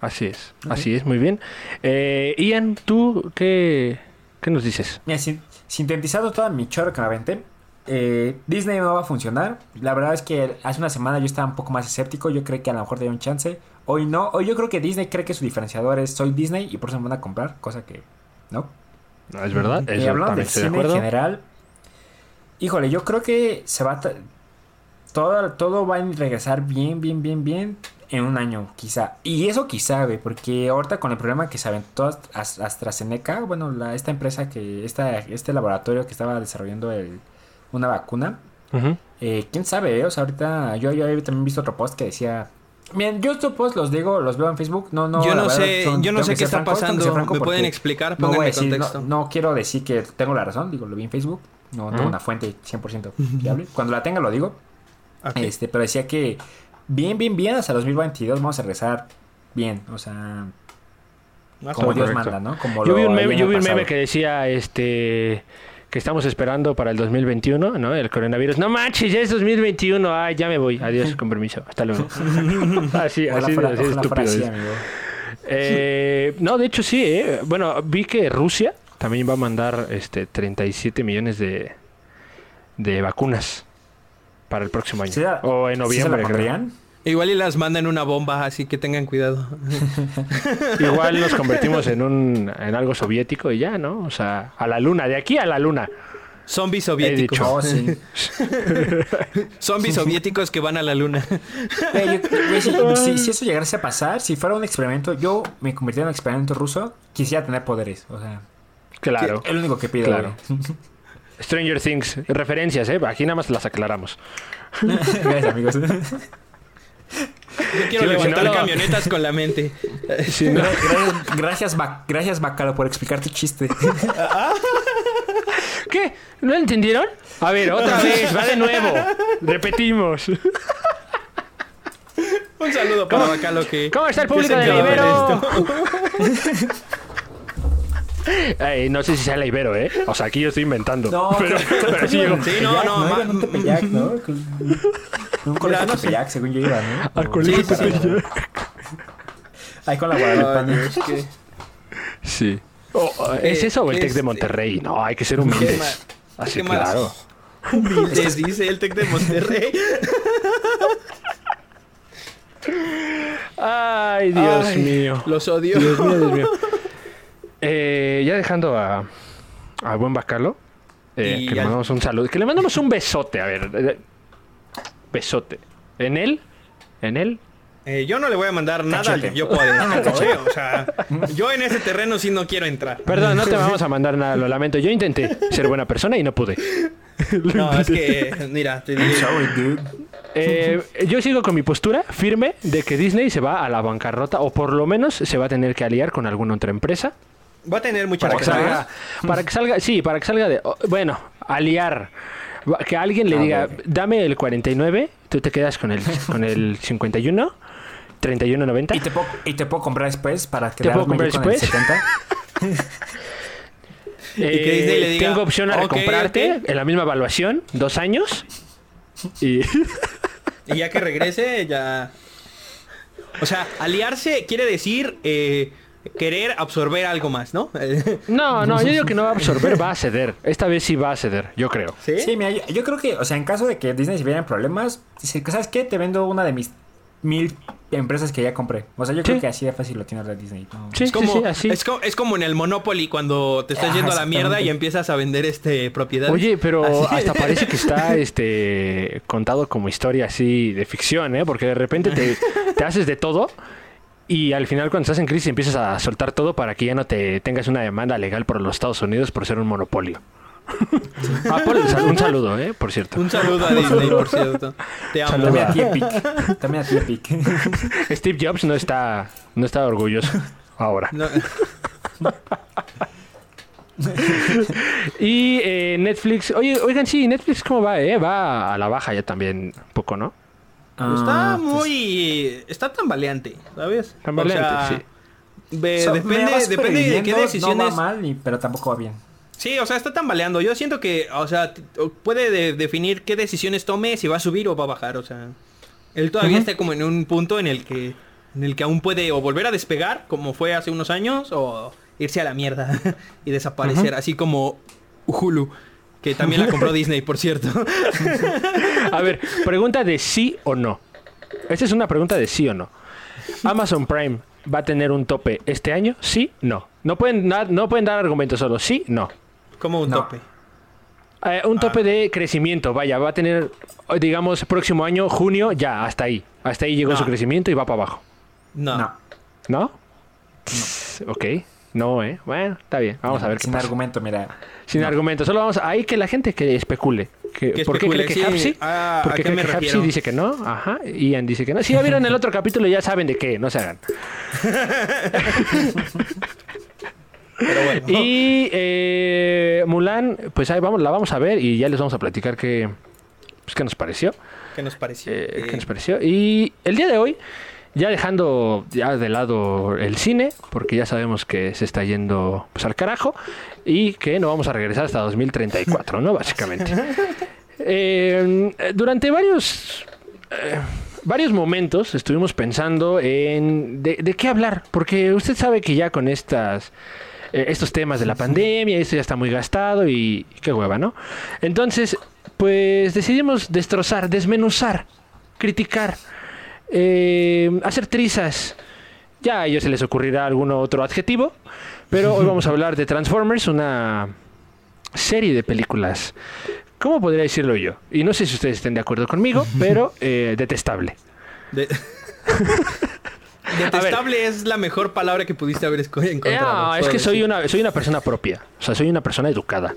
Así es, así es, muy bien. Eh, Ian, ¿tú qué, qué nos dices?
Mira, sin- sintetizado toda mi chorro que me aventé, eh, Disney no va a funcionar. La verdad es que hace una semana yo estaba un poco más escéptico. Yo creí que a lo mejor tenía un chance. Hoy no. Hoy yo creo que Disney cree que su diferenciador es soy Disney y por eso me van a comprar, cosa que no.
No, es verdad,
Y hablando
también
del
estoy de
cine en general, híjole, yo creo que se va a todo, todo va a regresar bien, bien, bien, bien en un año, quizá. Y eso quizá, güey, porque ahorita con el problema que se aventó Ast- Ast- AstraZeneca, bueno, la, esta empresa que, esta, este laboratorio que estaba desarrollando el- una vacuna, eh, quién sabe, eh? o sea, ahorita yo, yo había también visto otro post que decía... Miren, yo estos posts los digo, los veo en Facebook, no, no,
yo no sé,
son-
yo no sé qué está
franco,
pasando, me pueden explicar,
no voy a decir, no,
contexto.
no quiero decir que tengo la razón, digo, lo vi en Facebook, no tengo una fuente 100% fiable. Cuando la tenga lo digo, Este, pero decía que bien, bien, bien, hasta 2022 vamos a regresar bien, o sea,
Más
como Dios
correcto.
manda, ¿no? Como
Yo vi un meme, yo vi un
pasado.
meme que decía este que estamos esperando para el 2021, ¿no? El coronavirus. No manches, ya es 2021. Ay, ya me voy. Adiós, con permiso. Hasta luego. así, así, estúpido
así.
Eh, no, de hecho sí, ¿eh? Bueno, vi que Rusia también va a mandar este 37 millones de, de vacunas para el próximo año.
¿Sí la-
o en
¿sí se la
noviembre, creo.
pondrían?
Igual y las mandan una bomba, así que tengan cuidado.
Igual nos convertimos en un en algo soviético y ya, ¿no? O sea, a la luna, de aquí a la luna.
Zombies soviéticos.
dicho.
Oh, sí.
Zombies soviéticos que van a la luna.
Eh, yo- si, si- si eso llegase a pasar, si fuera un experimento, yo me convirtiera en un experimento ruso, quisiera tener poderes. O sea,
Claro.
que- es lo único que pido.
Claro.
güey.
Stranger Things, referencias, ¿eh? Aquí nada más las aclaramos.
Gracias, amigos.
Yo quiero
Sí,
levantar
si no lo-
camionetas con la mente.
Sí, ¿no?
Gra- gracias, gracias, Ba- gracias, Bacalo, por explicar tu chiste.
¿Qué? ¿No entendieron? A ver, otra vez, va de nuevo. Repetimos.
Un saludo para Bacalo que...
¿Cómo está el público de
enteró
Ibero?
esto.
Ey, no sé si sea la Ibero, ¿eh? O sea, aquí yo estoy inventando.
No,
pero, pero
que
sí
no,
Tepeyac,
no,
en un Tepeyac, ¿no? Con- Un colegio
no
de. Tepeyac, según yo iba, ¿no?
Al colegio
sí.
Ahí con la Guadalupana.
es que-
Sí. O- o, ¿Es
Eh,
eso o el Tec de
este-
Monterrey? No, hay que ser
¿Qué
humildes. Así,
¿Qué más?
claro.
Humildes, dice el Tec de Monterrey.
Ay, Dios
Ay,
mío.
Los odio.
Dios mío, Dios mío. Eh, ya dejando a, a buen Bacalo, eh, que le
al-
mandamos un saludo, que le mandamos un besote, a ver, eh, besote. ¿En él? ¿En él?
Eh, yo no le voy a mandar nada al yo puedo. ¿eh? O sea, yo en ese terreno sí no quiero entrar.
Perdón, no te vamos a mandar nada, lo lamento. Yo intenté ser buena persona y no pude.
No, es que, mira, te
dude.
Eh, yo sigo con mi postura firme de que Disney se va a la bancarrota o por lo menos se va a tener que aliar con alguna otra empresa
Va a tener muchas
para que salga, para que salga, sí, para que salga de, oh, bueno, aliar, que alguien le
Ah,
diga, dame el 49, tú te quedas con el, con el 51, 31.90.
¿Y te, puedo, y te puedo comprar después para
puedo
quedarme
comprar
yo con el
después?
70.
Eh,
y que Disney le diga,
tengo opción a
"Ok,
recomprarte
ok".
en la misma evaluación, dos años. Y
Y ya que regrese, ya. O sea, aliarse quiere decir eh, querer absorber algo más, ¿no?
No, no, yo digo que no va a absorber, va a ceder. Esta vez sí va a ceder, yo creo.
¿Sí?
Sí, mira, yo, yo creo que, o sea, en caso de que Disney se viera en problemas, ¿sabes qué? Te vendo una de mis mil empresas que ya compré. O sea, yo creo
Sí.
que así de fácil lo tiene Red Disney. ¿no?
Sí,
Es como,
sí, sí, así.
Es, co- es como en el Monopoly cuando te estás
Ah,
yendo a la mierda y empiezas a vender este propiedades.
Oye, pero
Así.
hasta parece que está este contado como historia así de ficción, ¿eh? Porque de repente te, te haces de todo y al final cuando estás en crisis empiezas a soltar todo para que ya no te tengas una demanda legal por los Estados Unidos por ser un monopolio. ah, un saludo, ¿eh? Por cierto.
Un saludo a Disney, por cierto. Te amo.
También a ti, Epic. También a ti, Epic.
Steve Jobs no está, no está orgulloso ahora.
No,
Y eh, Netflix, oye, oigan, sí, Netflix cómo va, ¿eh? Va a la baja ya también un poco, ¿no?
Está
Ah, pues,
muy... Está tambaleante, ¿sabes?
Tambaleante,
O sea,
sí.
so-
depende, depende de qué decisiones...
No va mal, y- pero tampoco va bien.
Sí, o sea, está tambaleando. Yo siento que, o sea, puede de- definir qué decisiones tome, si va a subir o va a bajar, o sea. Él todavía está como en un punto en el que en el que aún puede o volver a despegar, como fue hace unos años, o irse a la mierda y desaparecer, así como Hulu, que también la compró Disney, por cierto.
A ver, pregunta de sí o no. Esta es una pregunta de sí o no. Amazon Prime va a tener un tope este año, sí, no. No pueden dar, no pueden dar argumentos solo, sí, no.
como un
No.
tope.
Eh, un tope de crecimiento, vaya, va a tener, digamos, próximo año, junio, ya, hasta ahí. Hasta ahí llegó
No.
su crecimiento y va para abajo.
No.
No.
¿No? Ok. No, ¿eh? Bueno, está bien. Vamos a ver qué
Sin
pasa.
argumento, mira.
Sin
No.
argumentos. Solo vamos a... Ahí que la gente que especule. Que,
Que
¿Por qué cree que
sí.
Hapsi?
Ah,
¿Por
¿a
qué
qué
cree
me
que Hapsi dice que no? Ajá. Ian dice que no. Si ya vieron el otro capítulo ya saben de qué. No se hagan.
Pero bueno.
Y eh, Mulan, pues ahí vamos, la vamos a ver y ya les vamos a platicar qué, pues, qué nos pareció.
¿Qué nos pareció?
eh,
Eh,
qué nos pareció. Y el día de hoy, ya dejando ya de lado el cine, porque ya sabemos que se está yendo pues, al carajo y que no vamos a regresar hasta 2034, ¿no? Básicamente. Eh, durante varios... eh, varios momentos estuvimos pensando en de, de qué hablar, porque usted sabe que ya con estas eh, estos temas de la pandemia, esto ya está muy gastado y, y qué hueva, ¿no? Entonces, pues decidimos destrozar, desmenuzar, criticar, eh, hacer trizas. Ya a ellos se les ocurrirá algún otro adjetivo, pero hoy vamos a hablar de Transformers, una serie de películas. ¿Cómo podría decirlo yo? Y no sé si ustedes estén de acuerdo conmigo, pero eh, detestable.
de- Detestable es la mejor palabra que pudiste haber esco- encontrado.
No, es que soy una, soy una persona propia. O sea, soy una persona educada.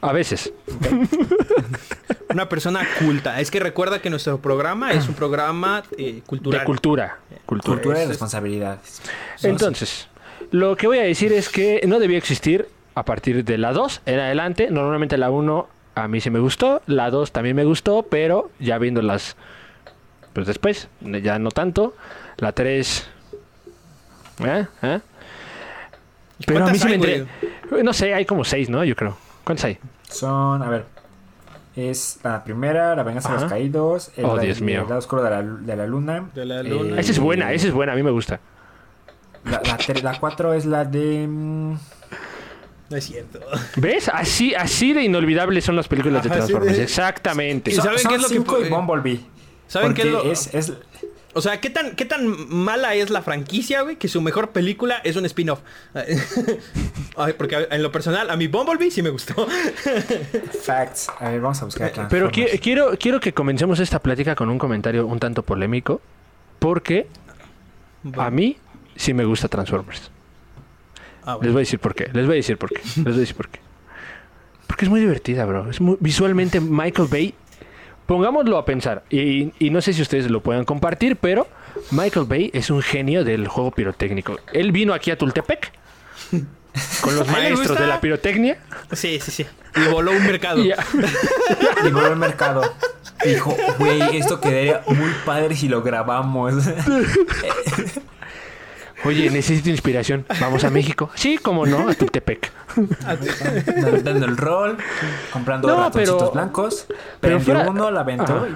A veces.
Una persona culta. Es que recuerda que nuestro programa es un programa eh, cultural.
De cultura. Cultura.
Cultura y
es-
responsabilidades.
Entonces, lo que voy a decir es que no debió existir a partir de la 2 en adelante. Normalmente la 1 a mí sí me gustó, la 2 también me gustó, pero ya viéndolas pues después, ya no tanto. La 3... ¿Eh? ¿Eh? Pero a mí
¿Cuántas
sí me entre... No sé, hay como 6, ¿no? Yo creo. ¿Cuántas hay?
Son, a ver. Es la primera, La venganza de
Ajá.
los caídos. El,
Oh,
la-
Dios mío.
El lado oscuro de la, de la luna.
De la luna.
Esa es buena, esa es buena, a mí me gusta.
La, la, ter- la cuatro es la de. mm,
No es cierto.
¿Ves? Así, así de inolvidables son las películas de
Ajá,
Transformers.
de-
Exactamente.
¿Y
son-
saben
son
qué es lo que
y Bumblebee.
¿Saben qué es
Porque
lo-
es, es-
O sea, ¿qué tan, ¿qué tan mala es la franquicia, güey? Que su mejor película es un spin-off. Ay, Porque en lo personal, a mi Bumblebee sí me gustó.
Facts. A ver, vamos a buscar.
Pero
Transformers.
qui- quiero, quiero que comencemos esta plática con un comentario un tanto polémico. Porque a mí sí me gusta Transformers.
Ah,
Les voy a decir por qué. Les voy a decir por qué. Les voy a decir por qué. Porque es muy divertida, bro. Es muy- visualmente Michael Bay. Pongámoslo a pensar. Y, y no sé si ustedes lo puedan compartir, pero Michael Bay es un genio del juego pirotécnico. Él vino aquí a Tultepec con los
¿A él le
maestros de la pirotecnia.
Sí, sí, sí. Y voló un mercado.
Y,
Y volvió al mercado. Dijo, güey, esto quedaría muy padre si lo grabamos.
Oye, necesito inspiración. Vamos a México. Sí, como no, a Tultepec.
Dando- Dando el rol, comprando
No,
ratoncitos
pero-
blancos.
pero fuera-
uno, la aventó.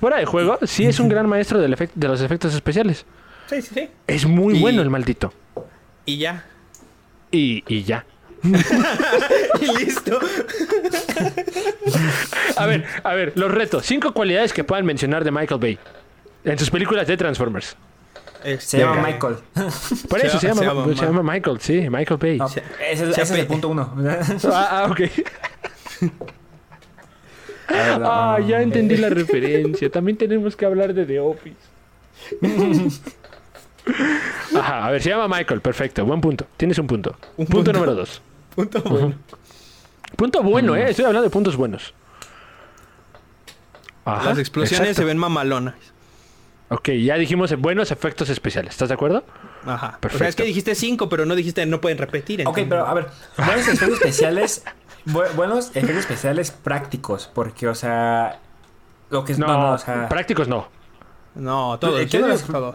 Fuera de juego, sí es un gran maestro del efect- de los efectos especiales.
Sí, sí, sí.
Es muy
Y-
bueno el maldito.
Y ya.
Y, y ya.
y listo.
A ver, a ver, los retos. Cinco cualidades que puedan mencionar de Michael Bay en sus películas de Transformers.
Se
Este,
llama Michael.
Por
Se
eso se,
llama-
llama,
se llama
se llama Michael, sí, Michael.
No,
Se-
ese, es-
se
ese es el punto uno.
Ah, ah, ok.
A ver, no,
Ah,
no,
ya entendí la referencia. También tenemos que hablar de The Office. Ajá, a ver, se llama Michael, perfecto, buen punto. Tienes un punto.
Un
punto,
punto.
número dos.
Punto bueno.
Punto bueno, ¿eh? Estoy hablando de puntos buenos. Ajá,
Las explosiones
exacto.
se ven mamalonas.
Ok, ya dijimos buenos efectos especiales. ¿Estás de acuerdo?
Ajá. O sea,
Perfecto.
es que dijiste cinco, pero no dijiste no pueden repetir.
Ok,
entonces-
pero a ver, buenos efectos especiales, bu- buenos efectos especiales prácticos, porque, o sea, lo que es, no, no, o sea,
prácticos no.
No, todo.
¿Qué
Yo
no
que todo.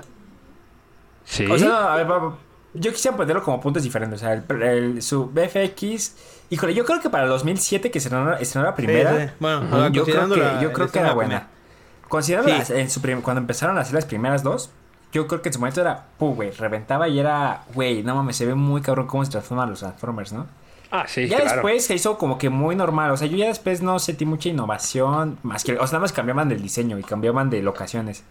Sí.
o sea, no, a ver, va- va- yo quisiera ponerlo como puntos diferentes, o sea, el, el- su BFX, híjole, yo creo que para el 2007 que estrenó, estrenó la primera,
Sí, sí. Bueno,
yo creo que, yo creo que era buena.
primera.
Considerando
Sí.
las- en su cuando empezaron a hacer las primeras dos, yo creo que en su momento era, puh, güey, reventaba y era, güey, no mames, se ve muy cabrón cómo se transforman los Transformers, ¿no?
Ah, sí,
ya
claro.
después se hizo como que muy normal. O sea, yo ya después no sentí mucha innovación. Más que. O sea, nada más cambiaban del diseño y cambiaban de locaciones.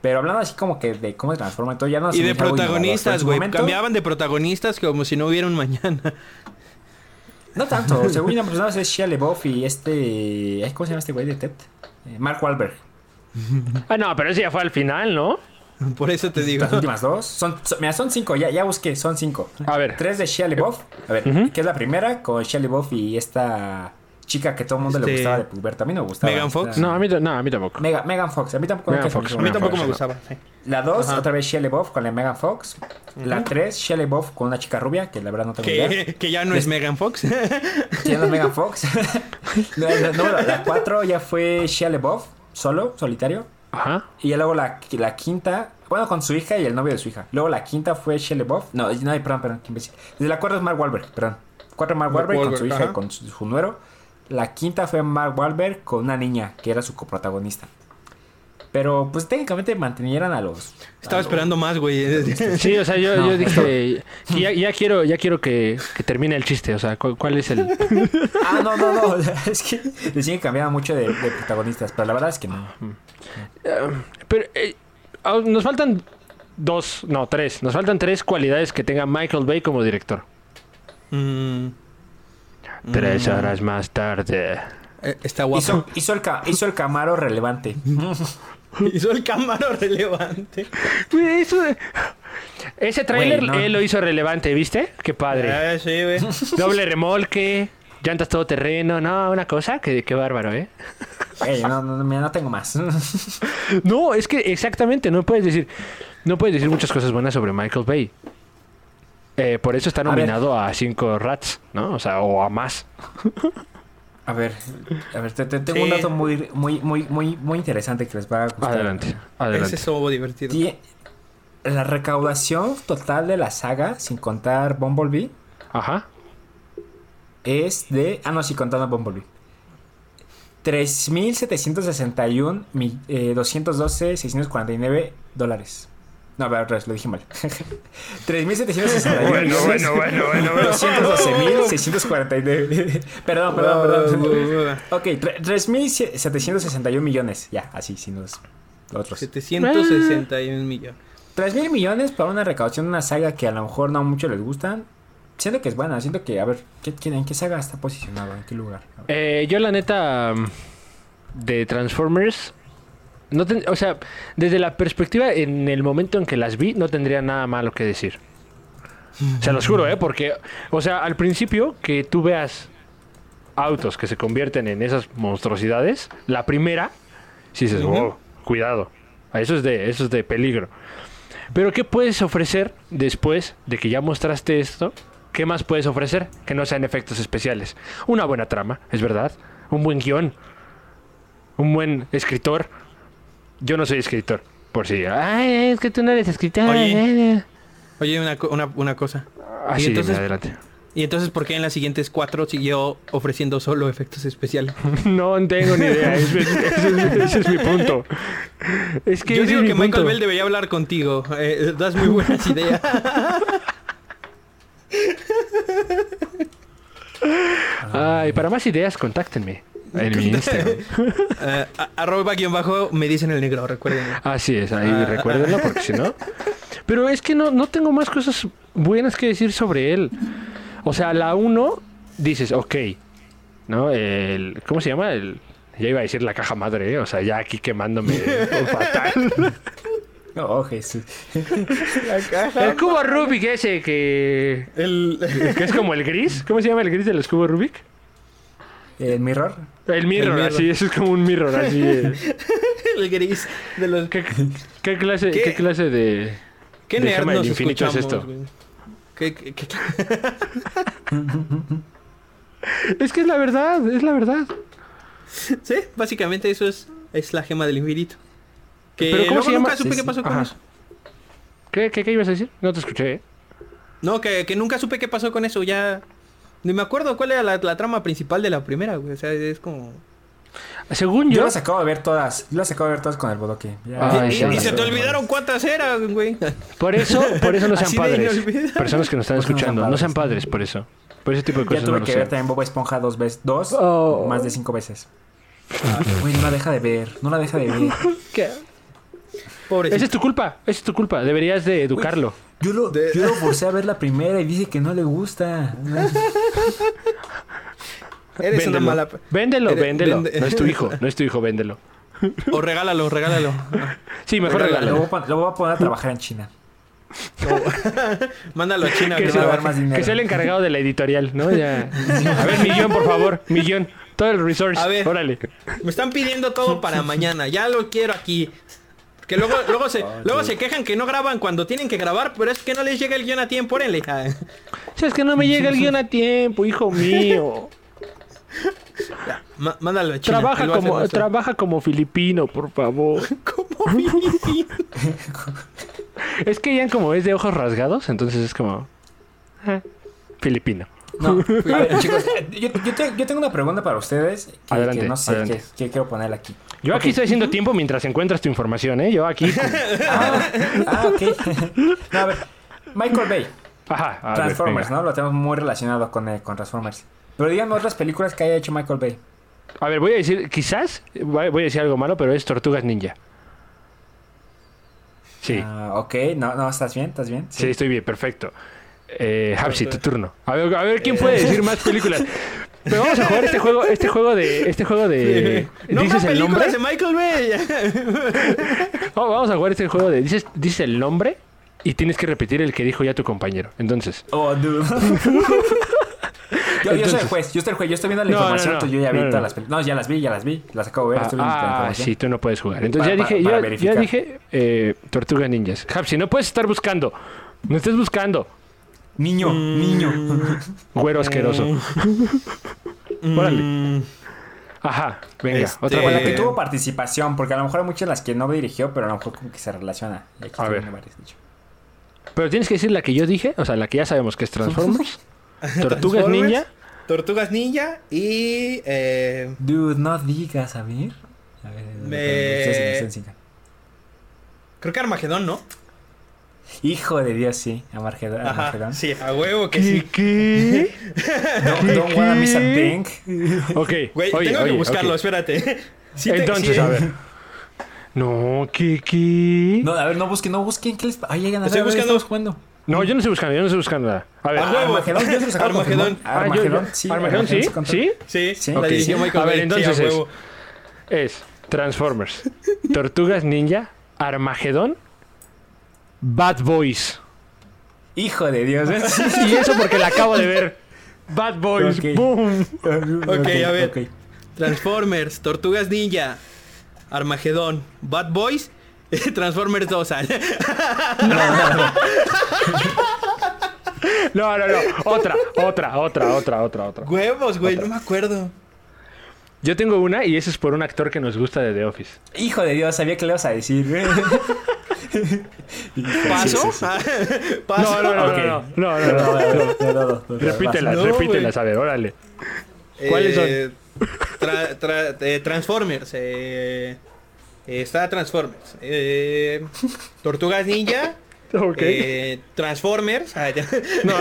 Pero hablando así como que de cómo se transforma y todo, ya no se
Y de protagonistas, güey.
momento,
Cambiaban de protagonistas como si no hubiera un mañana.
No tanto. Según yo, nada más es Shia LaBeouf y este. ¿Cómo se llama este güey de Ted? Eh, Mark Wahlberg.
Ah, no, pero ese ya fue al final, ¿no?
Por eso te digo.
Las últimas dos. Son, son- mira, son cinco. Ya, ya busqué, son cinco.
A ver.
Tres de Shia LaBeouf. A ver,
Ujú.
que es la primera con Shia LaBeouf y esta chica que todo el mundo le
Este,
gustaba de puberta. A mí no me gustaba.
Megan Fox.
Esta-
No, a mí, no, a mí tampoco.
Mega- Megan Fox. A mí tampoco me
Megan Fox.
A mí tampoco
Fox,
me gustaba. sí.
La 2,
Ajá.
otra vez Shelley Buff con la Megan Fox. La 3, Shelley Buff con una chica rubia, que la verdad no tengo idea.
Que, ya no es Megan Fox.
Sí, no es Megan Fox. no, no, no, la 4 ya fue Shelley Buff, solo, solitario.
Ajá.
Y ya luego la, la quinta, bueno, con su hija y el novio de su hija. Luego la quinta fue Shelley Buff. No, no, perdón, perdón, qué imbécil. Desde la 4 es Mark Wahlberg, perdón. 4 Mark
Mark
Wahlberg con su hija
ajá.
y con su, su nuero. La quinta fue Mark Wahlberg con una niña, que era su coprotagonista. Pero, pues técnicamente mantenieran a los.
Estaba
a los-
esperando más, güey.
Sí, o sea, yo,
No,
yo dije ya, ya quiero, ya quiero que, que termine el chiste. O sea, ¿cuál, cuál es el.
Ah, no, no, no. Es que decían que cambiaban mucho de, de protagonistas, pero la verdad es que no.
Pero eh, nos faltan dos, no, tres. Nos faltan tres cualidades que tenga Michael Bay como director.
Mm,
Tres horas más tarde.
eh, está guapo.
Hizo, hizo, el, hizo el Camaro relevante.
Hizo el cámara relevante.
Güey, eso de- Ese tráiler
Güey, no.
él lo hizo relevante, ¿viste? Qué padre.
Ah, sí, güey.
Doble remolque, llantas todo terreno, no, una cosa, que qué bárbaro, ¿eh?
Ey, no, no, no, mira, no tengo más.
No, es que exactamente, no puedes decir, no puedes decir muchas cosas buenas sobre Michael Bay. Eh, por eso está nominado a, cinco rats, ¿no? O sea, o a más.
A ver, a ver, te, te- tengo
Sí.
un dato muy, muy, muy, muy, muy interesante que les va a gustar.
Adelante, adelante.
Ese estuvo divertido.
Tie- La recaudación total de la saga, sin contar Bumblebee,
Ajá.
es de. Ah, no, sí, contando Bumblebee. 3.761, mi- eh, 212, dólares. No, a ver, otra vez, lo dije mal. 3.761
Bueno,
millones,
bueno, bueno, bueno, bueno.
212.649. perdón, perdón, perdón. Ok, tre- 3.761 millones. Ya, así, sin los otros.
761 millones.
3.000 millones para una recaudación de una saga que a lo mejor no mucho les gustan. Siento que es buena, siento que, a ver, ¿qué, qué- ¿en qué saga está posicionado? ¿En qué lugar?
Eh, yo la neta de Transformers, no ten- o sea, desde la perspectiva en el momento en que las vi, no tendría nada malo que decir. Se los juro, ¿eh? Porque, o sea, al principio que tú veas autos que se convierten en esas monstruosidades, la primera, si dices. "Oh, cuidado, eso es de, eso es de peligro. Pero ¿qué puedes ofrecer después de que ya mostraste esto? ¿Qué más puedes ofrecer que no sean efectos especiales? Una buena trama, es verdad. Un buen guion. Un buen escritor. Yo no soy escritor. Por si. Ay, es que tú no eres escritor.
Oye.
eh, eh".
Oye, una, co- una, una cosa.
Ah,
Y
sí,
entonces-
adelante.
Y entonces, ¿por qué en las siguientes cuatro siguió ofreciendo solo efectos especiales?
No tengo ni idea. Ese es, ese es- ese es mi punto. Es que
Yo digo
es
que Michael
punto.
Bell debería hablar contigo. Eh, das muy buenas ideas.
Ay, para más ideas, contáctenme en mi Instagram.
Eh, a- arroba guion bajo me dicen el negro, recuerden.
Así es, ahí
Ah.
recuérdenlo porque si no. Pero es que no, no tengo más cosas buenas que decir sobre él. O sea, la 1 dices, ok, ¿no? El, ¿Cómo se llama? El, ya iba a decir la caja madre, ¿eh? o sea, ya aquí quemándome fatal.
Oh, Jesús.
El cubo Rubik ese que,
El,
que es como el gris. ¿Cómo se llama el gris del cubo Rubik?
¿El mirror?
El mirror,
mirror.
así, eso es como un mirror, así. eh.
el gris de los...
¿Qué, qué clase,
¿Qué?
¿Qué clase de,
¿Qué
de
nerd nos
infinito es esto?
güey? ¿Qué, qué- qué-
Es que es la verdad, es la verdad.
Sí, básicamente eso es, es la gema del infinito. Que
¿Pero cómo se llama?
nunca supe
Sí,
qué
sí.
pasó con
Ajá.
eso.
¿Qué, qué, qué ibas a decir? No te escuché, ¿eh?
No, que, que nunca supe qué pasó con eso. Ya ni me acuerdo cuál era la, la trama principal de la primera, güey. O sea, es como...
Según
Yo
yo,
las acabo de ver todas. Yo las acabo de ver todas con el bodoque. Ya-
Ay,
y, se te olvidaron cuántas eran, güey.
por eso, por eso no sean
Así
padres. Personas que nos están
no
escuchando, no sean
padres.
por eso. Por ese tipo de
Ya
cosas
tuve
no lo
que ver también Bob Esponja dos veces. Dos
Oh.
más de cinco veces. Güey, no la deja de ver. No la deja de ver.
¿Qué?
Pobrecito.
Esa es tu culpa, esa es tu culpa. Deberías de educarlo.
Yo lo,
De-
yo lo forcé a ver la primera y dice que no le gusta.
Eres una
Véndelo.
mala...
Véndelo,
Eres-
véndelo.
vende-
No es tu hijo, no es tu hijo, véndelo.
O regálalo, regálalo.
Sí, mejor
Regálalo.
Lo voy,
regálalo.
a lo voy a poner a trabajar en China.
Mándalo a China.
Que
Que
se va a
no
dar más dinero.
Que sea el encargado de la editorial, ¿no? Ya. A ver, millón, por favor, millón. Todo el resource.
A ver.
Órale.
Me están pidiendo todo para mañana. Ya lo quiero aquí. Que luego, luego, se, luego se quejan que no graban cuando tienen que grabar, pero es que no les llega el guion a tiempo, órenle. Ah,
Si es que no me llega el guion a tiempo, hijo mío.
ya, má- mándalo a China.
Trabaja
él a
como,
más-
trabaja como filipino, por favor.
Como filipino.
Es que Ian como es de ojos rasgados, entonces es como... eh, filipino.
No, a ver, chicos, yo, yo te- yo tengo una pregunta para ustedes que,
Adelante,
que no sé qué, qué quiero poner aquí.
Yo aquí estoy haciendo tiempo mientras encuentras tu información, ¿eh? Yo aquí...
Ah, ah, ok. No, a ver, Michael Bay,
Ajá. a ver,
Transformers,
venga.
¿no? Lo tenemos muy relacionado con, eh, con Transformers. Pero díganme otras películas que haya hecho Michael Bay.
A ver, voy a decir, quizás, voy a decir algo malo, pero es Tortugas Ninja. Sí,
Ah, ok, no, no, ¿estás bien? ¿Estás bien?
sí, estoy bien, perfecto. Eh, Hapsi, tu turno. A ver, a ver quién puede decir más películas. Pero vamos a jugar este juego, este juego de, este juego de.
No más
¿Dices el nombre?
de Michael Bay.
Oh, vamos a jugar este juego de. Dices, dices el nombre y tienes que repetir el que dijo ya tu compañero. Entonces.
Oh, dude. Yo, yo soy
Entonces-
el juez, yo soy el juez, yo estoy viendo la
No, no,
información,
no.
tú yo ya vi
No, no,
todas
no.
las películas. No, ya las vi, ya las vi, las acabo de ver, estoy viendo
Ah, sí, tú no puedes jugar. Entonces
Para-
ya dije,
para
yo-
verificar.
ya dije eh, Tortugas Ninjas. Hapsi, no puedes estar buscando. No estés buscando.
Niño, niño.
Güero asqueroso. Órale.
Mm,
Ajá, venga,
Este-
otra
la que
Eh,
tuvo participación, porque a lo mejor hay muchas las que no dirigió, pero a lo mejor como que se relaciona. Y aquí
A ver.
varias.
Pero tienes que decir la que yo dije, o sea, la que ya sabemos que es Transformers. Tortugas Ninja.
Tortugas Ninja y... eh,
Dude, no digas, a ver. A ver,
Me- creo que Armagedón, ¿no?
Hijo de Dios, sí, Armagedón.
Ajá.
Armagedón.
Sí, a huevo que sí.
¿Qué?
Don't, don't wanna miss a thing.
Ok,
Güey,
oye,
tengo que buscarlo, espérate. Sí
Entonces,
sí,
a ver. No, ¿qué, qué?
No, a ver, no busquen, no busquen. ¿Qué les Ay, ya
Estoy buscando-
jugando.
No, yo no estoy buscando, yo no estoy buscando nada. A ver.
A huevo.
Armagedón, yo se
Armagedón.
Ah,
Armagedón,
yo-
sí.
Armagedón, sí, sí.
Sí,
Sí,
la
ok,
dirigió
sí.
Michael
A ver,
sí,
entonces
a
es-. Es Transformers, Tortugas Ninja, Armagedón, Bad Boys.
Hijo de Dios. ¿eh?
Y eso porque la acabo de ver. Bad Boys.
Ok.
Boom.
Ok, a ver. Transformers, Tortugas Ninja, Armagedón, Bad Boys, Transformers 2.
No, no, no. Otra, otra, otra, otra, otra, otra.
Huevos, güey, no me acuerdo.
Yo tengo una y ese es por un actor que nos gusta de The Office.
Hijo de Dios, sabía que le ibas a decir.
¿Paso? ¿Paso?
No, no, no, no, Repítelas, repítelas, a ver, órale. ¿Cuáles son?
Eh, tra- tra- eh, Transformers. eh, eh, está Transformers. eh, Tortugas Ninja.
Ok.
eh, Transformers. ah, ya.
No,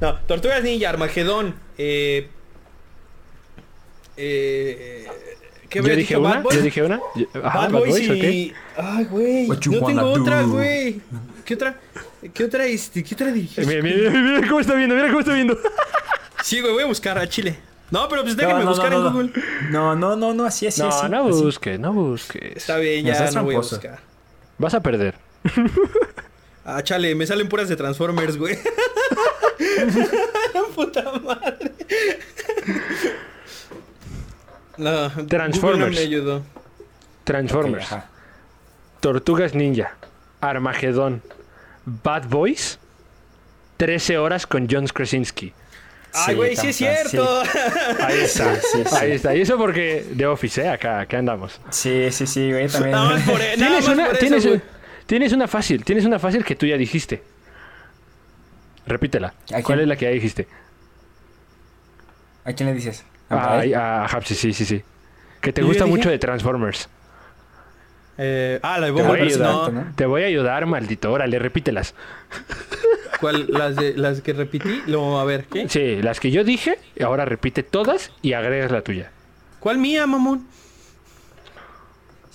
No, Tortugas Ninja, Armagedón. ¿Qué
yo dije una,
Bad Boys.
yo dije una. Yo- Ajá,
Bad
Bad
Boys
Boys,
y... Ay, güey. No tengo otra, güey. ¿Qué otra? ¿Qué otra, este, ¿Qué otra dirigiste?
Mira, mira, mira, mira cómo está viendo, mira cómo está viendo.
Sí, güey, voy a buscar a Chile. No, pero pues déjenme
no,
buscar
no,
en
no.
Google.
No, no, no, no, así, así,
No,
así.
no
así.
busques, no busques.
Está bien, ya no voy a buscar.
Vas a perder.
Ah, chale, me salen puras de Transformers, güey. Puta madre. No,
Transformers.
Google no me ayudó.
Transformers. Tortugas Ninja, Armagedón, Bad Boys, 13 horas con John Krasinski.
Ay,
Sí,
güey, sí es cierto.
Ahí está,
Sí, sí,
ahí está. Y eso porque de Office, ¿eh? Acá, acá andamos.
Sí, sí, sí, güey, también.
Nada más por, nada
Tienes
más
una,
por eso,
tienes,
güey.
tienes una fácil, tienes una fácil que tú ya dijiste. Repítela.
¿A
¿Cuál es la que ya dijiste?
¿A quién le dices? ¿A
a Hapsi, sí, sí, sí. Que te
¿Y yo
gusta mucho de Transformers.
Eh, ah, la de
Te voy, a
Bumblebee,
ayudar,
no.
¿no?
te voy a ayudar, maldito. Órale, repítelas.
¿Cuál? Las, de, las que repetí. Lo, a ver, ¿qué?
Sí, las que yo dije, ahora repite todas y agregas la tuya.
¿Cuál mía, mamón?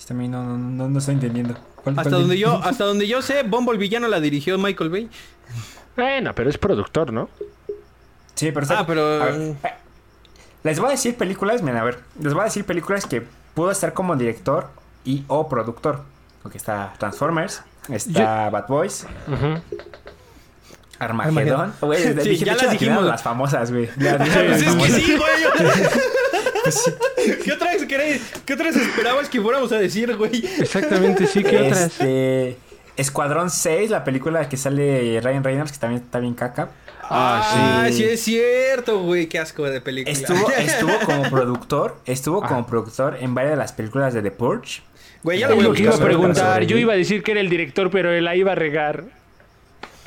También no, no, no, no estoy entendiendo. ¿Cuál-
Hasta
cuál-
donde yo, hasta donde yo sé, Bumblebee ya no la dirigió Michael Bay.
Bueno, pero es productor, ¿no?
Sí, pero.
Ah, pero-
a ver, eh, les voy a decir películas, miren, a ver. Les voy a decir películas que pudo estar como director y o productor. Porque está Transformers, está Bad Boys,
Ujú.
Armagedón. Güey,
Sí,
dije,
ya las dijimos.
las famosas, güey. Ya dije
Pues
las
es que sí, güey. ¿Qué otras queréis? ¿Qué otras esperabas que fuéramos a decir, güey?
Exactamente, sí, ¿qué otras?
Este, Escuadrón 6, la película que sale Ryan Reynolds, que también está bien caca.
Ah,
sí.
sí. es cierto, güey. Qué asco de película.
Estuvo, estuvo como productor, estuvo
Ah.
como productor en varias de las películas de The Purge.
Güey, ya lo voy a
lo que iba a preguntar. Yo iba a decir que era el director, pero él la iba a regar.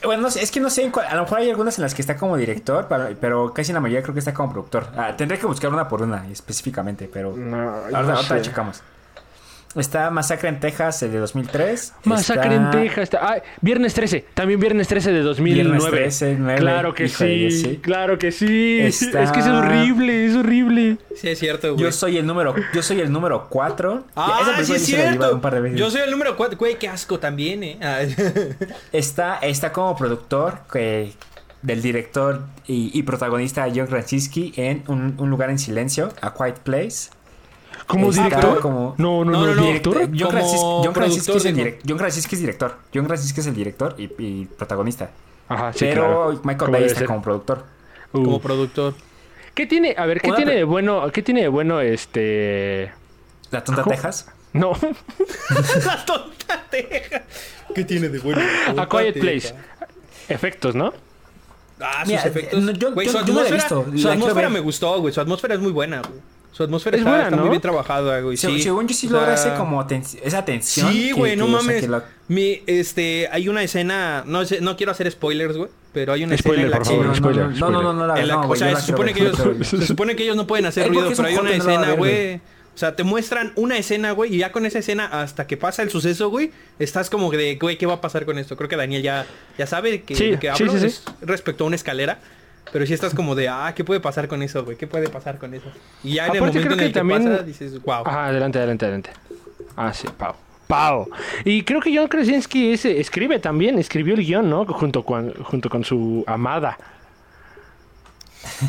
Bueno, no sé, es que no sé, en cuál- a lo mejor hay algunas en las que está como director, pero, pero casi la mayoría creo que está como productor. Ah, tendré que buscar una por una específicamente, pero
No,
ahorita,
no
ahorita
sé.
checamos. Está Masacre en Texas, el de 2003.
Masacre
Está
en Texas. está- Ah, Viernes 13. También Viernes 13 de 2009.
Viernes 13, 9,
Claro que sí,
sí.
Claro que sí.
Está-
Es que es horrible, es horrible.
Sí, es cierto, güey.
Yo soy el número, yo soy el número 4.
Ah, sí es
Un
cierto.
par de veces.
Yo soy el número 4. Güey, qué asco también, eh. Ah,
Está, está como productor que, del director y, y protagonista John Krasinski en un, Un lugar en silencio, A Quiet Place.
¿Como
Está
director?
como-
No, no,
No,
no,
no,
director.
Direct- John, Krasinski, John Krasinski es el
productor,
direc- John Krasinski es director. John Krasinski es el director y, y protagonista.
Ajá, sí,
Pero
claro.
Michael Bay está como productor.
Uh.
Como productor.
¿Qué tiene? A ver, ¿qué
Una
tiene de bueno? ¿Qué tiene de bueno este?
La Tonta
¿Cómo?
Texas.
No,
La tonta teja. ¿Qué tiene de bueno?
A Quiet Place. Efectos, ¿no?
Ah, sus
Mira,
efectos.
no, yo- yo-
su
yo no la he
atmósfera,
visto,
su atmósfera me gustó, güey. Su atmósfera es muy buena, güey. Su atmósfera
Es
está,
buena,
está muy bien trabajada, güey.
Se-
Sí.
Según yo sí
O
logra
sea,
ese como esa tensión.
Sí,
que-
güey, no
que- o sea,
mames.
que
Mi, este, hay una escena, no sé, no quiero hacer spoilers, güey, pero hay una
Spoiler,
escena en la
por
que-
favor,
no, no,
spoiler,
no, no, no, no, la
la- o sea, se supone, que ellos,
ver, pero-
se supone que ellos no pueden hacer ruido, pero hay una escena, güey. O sea, te muestran una escena, güey, y ya con esa escena, hasta que pasa el suceso, güey, estás como de, güey, ¿qué va a pasar con esto? Creo que Daniel ya, ya sabe que,
Sí, sí,
hablo,
sí, sí.
es respecto a una escalera. Pero sí estás como de, ah, ¿qué puede pasar con eso, güey? ¿Qué puede pasar con eso? Y ya en el
Aparte,
momento
creo
en
que
el que
también-
pasa, dices, wow.
Ajá, adelante, adelante, adelante. Ah, sí, Pau. Pau. Y creo que John Krasinski es- escribe también, escribió el guion, ¿no? Junto con, junto con su amada.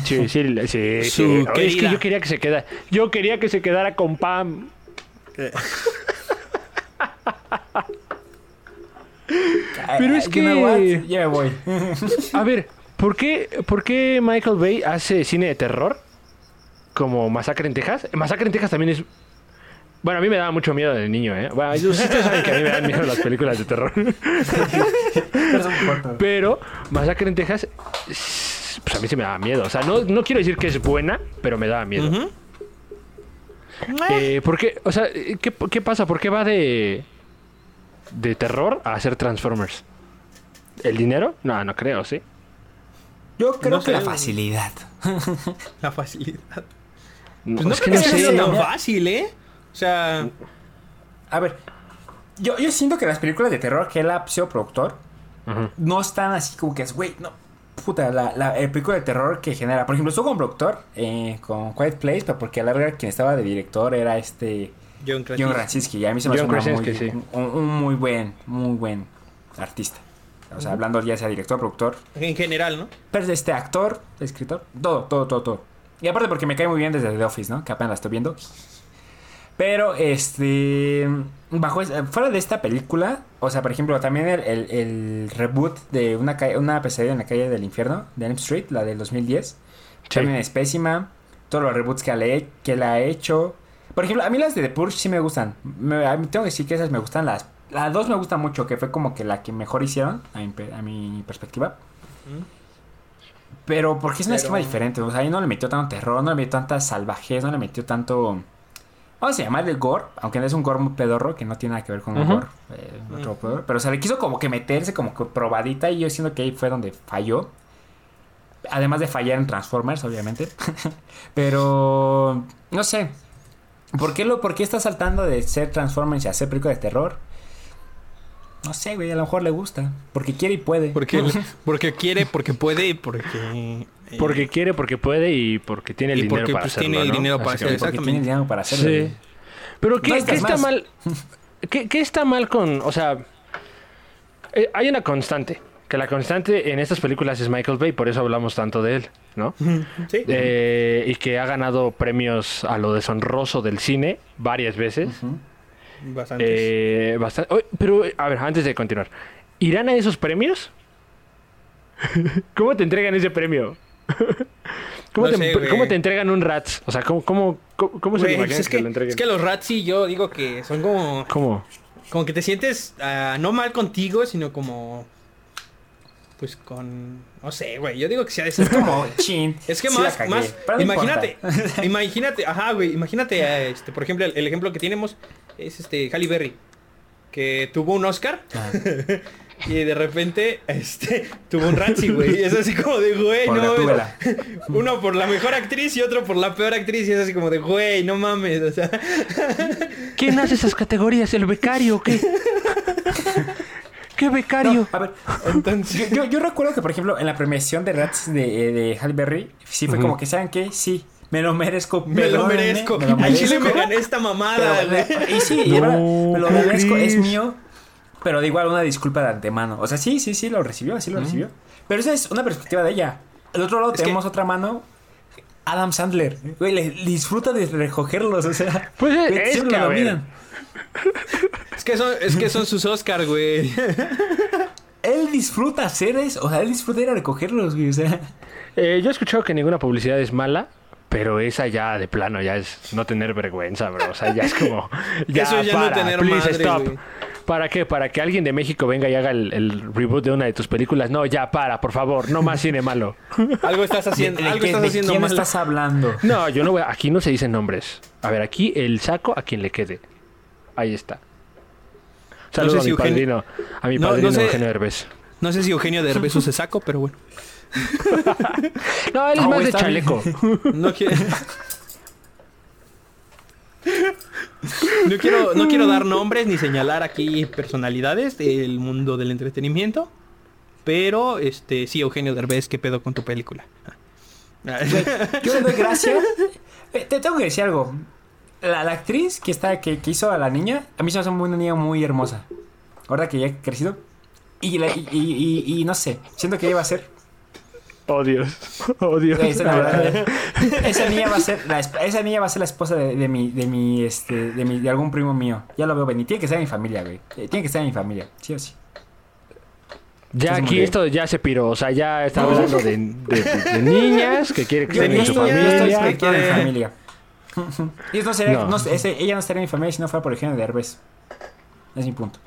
Sí, sí, sí.
Su
sí. Oye, Es que yo quería que se quedara. Yo quería que se quedara con Pam. Pero es
You know
que-?
Ya me voy.
A ver, ¿por qué, ¿por qué Michael Bay hace cine de terror? Como Masacre en Texas. Masacre en Texas también es. Bueno, a mí me daba mucho miedo de niño, ¿eh? Bueno, ustedes saben que a mí me dan miedo las películas de terror.
Pero
Masacre en Texas, es- pues a mí se me daba miedo. O sea, no, no quiero decir que es buena, pero me daba miedo. Eh, ¿Por qué? O sea, ¿qué, qué pasa? ¿Por qué va de...? de terror a hacer Transformers? ¿El dinero? No, no creo, ¿sí?
Yo creo
No
que la facilidad.
La facilidad.
No,
Pues no
es que no sé.
tan fácil, ¿eh? O sea,
A ver, yo, yo siento que las películas de terror que él ha sido productor no están así como que es, güey, no. Puta, la, la el película de terror que genera. Por ejemplo, estuvo como productor eh, con Quiet Place, pero porque a la larga quien estaba de director era este
John Krasinski.
John Krasinski. Y a mí se me hace muy,
sí.
un, un muy buen, muy buen artista. O sea, hablando ya sea director, productor,
En general, ¿no?
pero este actor, escritor, todo, todo, todo, todo. Y aparte porque me cae muy bien desde The Office, ¿no? Que apenas la estoy viendo. Pero, este... Bajo fuera de esta película, o sea, por ejemplo, también el, el- el reboot de una, una pesadilla en la calle del infierno, de Elm Street, la del 2010. También es pésima. Todos los reboots que, le, que la ha hecho. Por ejemplo, a mí las de The Purge sí me gustan. Me- a mí tengo que decir que esas me gustan. Las, las dos me gustan mucho, que fue como que la que mejor hicieron, a mi, a mi perspectiva. Pero porque es un
Pero-
esquema diferente. O sea, ahí no le metió tanto terror, no le metió tanta salvajez, no le metió tanto. Vamos a llamarle gore, aunque no es un gore muy pedorro, que no tiene nada que ver con gore. eh, otro pedorro. Pero o sea, le quiso como que meterse, como que probadita, y yo siento que ahí fue donde falló. Además de fallar en Transformers, obviamente. Pero. No sé. ¿Por qué, lo, ¿Por qué está saltando de ser Transformers y hacer películas de terror? No sé, güey, a lo mejor le gusta. Porque quiere y puede.
Porque, porque quiere, porque puede y porque... eh,
Porque quiere, porque puede y porque tiene el
Y
dinero
porque,
para
pues,
hacerlo.
tiene el
¿no?
dinero para
Porque tiene el dinero para hacerlo.
Sí. Pero ¿qué,
No
qué está mal? ¿Qué, qué está mal con, o sea, eh, hay una constante, que la constante en estas películas es Michael Bay, por eso hablamos tanto de él, ¿no?
Sí.
Eh, y que ha ganado premios a lo deshonroso del cine varias veces.
Bastantes.
Eh, pero, a ver, antes de continuar, ¿irán a esos premios? ¿Cómo te entregan ese premio? ¿Cómo,
No
te,
sé, güey.
cómo te entregan un Rats? O sea, ¿cómo, cómo, cómo, se imagina
pues es,
que,
que,
lo entreguen?
es que los rats y yo digo que son como...
¿Cómo?
Como que te sientes ah, no mal contigo, sino como... Pues con... No sé, güey. Yo digo que sea de
Es como chin.
Es que
sí
más, más,
no
imagínate,
importa.
imagínate, ajá, güey, imagínate, eh, este, por ejemplo, el, el ejemplo que tenemos es este Halle Berry, que tuvo un Oscar
Ah,
y de repente, este, tuvo un Razzie, güey, y es así como de, güey,
por
no, uno por la mejor actriz y otro por la peor actriz y es así como de, güey, no mames, o sea,
¿Quién hace esas categorías? ¿El becario o qué? ¿Qué becario?
No, a ver,
entonces,
yo, yo, yo recuerdo que, por ejemplo, en la premiación de Rats de, eh, de Halle Berry, sí fue como que, ¿saben qué? Sí, me lo merezco.
me lo merezco,
me lo
al chile me
merezco.
gané esta mamada,
Pero,
güey.
y sí, y
No,
verdad, me lo
¿cómo
merezco, es mío. Pero de igual una disculpa de antemano. O sea, sí, sí, sí, lo recibió, sí lo recibió. Pero esa es una perspectiva de ella. Al otro lado
Es que-
tenemos otra mano. Adam Sandler. Güey, le- disfruta de recogerlos, o sea.
Pues es- es
siempre
que,
lo nominan.
Es que son, es que son sus Oscar, güey.
Él disfruta hacer eso. O sea, él disfruta ir a recogerlos, güey. O sea.
Eh, yo he escuchado que ninguna publicidad es mala, pero esa ya de plano ya es no tener vergüenza, bro. O sea, ya es como. Ya
Eso ya no
para,
tener
please
madre,
stop.
güey.
¿Para qué? ¿Para que alguien de México venga y haga el, el reboot de una de tus películas? No, ya, para, por favor. No más cine malo.
Algo estás haciendo,
¿De, de
algo
de quién
mal.
estás hablando?
No, yo no voy. a- Aquí no se dicen nombres. A ver, aquí el saco a quien le quede. Ahí está. Saludo
sé
a
si
mi
Eugenio-
padrino. A mi
No, no
padrino
sé-
Eugenio Derbez.
No sé si Eugenio de Herbes use saco, pero bueno.
No, él es
No,
más de chaleco.
No quiero. No quiero, no quiero dar nombres ni señalar aquí personalidades del mundo del entretenimiento. Pero, este, sí, Eugenio Derbez, ¿qué pedo con tu película?
Yo le doy gracias. Eh, te tengo que decir algo. La, la actriz que está que, que hizo a la niña, a mí se me hace una niña muy hermosa. Ahora que ya ha crecido. Y, la- y, y- y- y no sé, siento que ella va a ser.
Oh, Dios. Oh, Dios.
Esa, la verdad, esa niña va a ser la, esa niña va a ser la esposa de, de mi, de mi, este, de mi, de algún primo mío. Ya lo veo venir. Tiene que ser en mi familia, güey. Eh, Tiene que ser en mi familia, sí o sí.
Ya aquí esto ya se piró. O sea, ya está hablando de, de- de niñas que quiere que estén en su
que quiere- familia. Y no sería-
No.
no sé, ese- ella no estaría en mi familia si no fuera por Eugenio de Herbes. Es mi punto.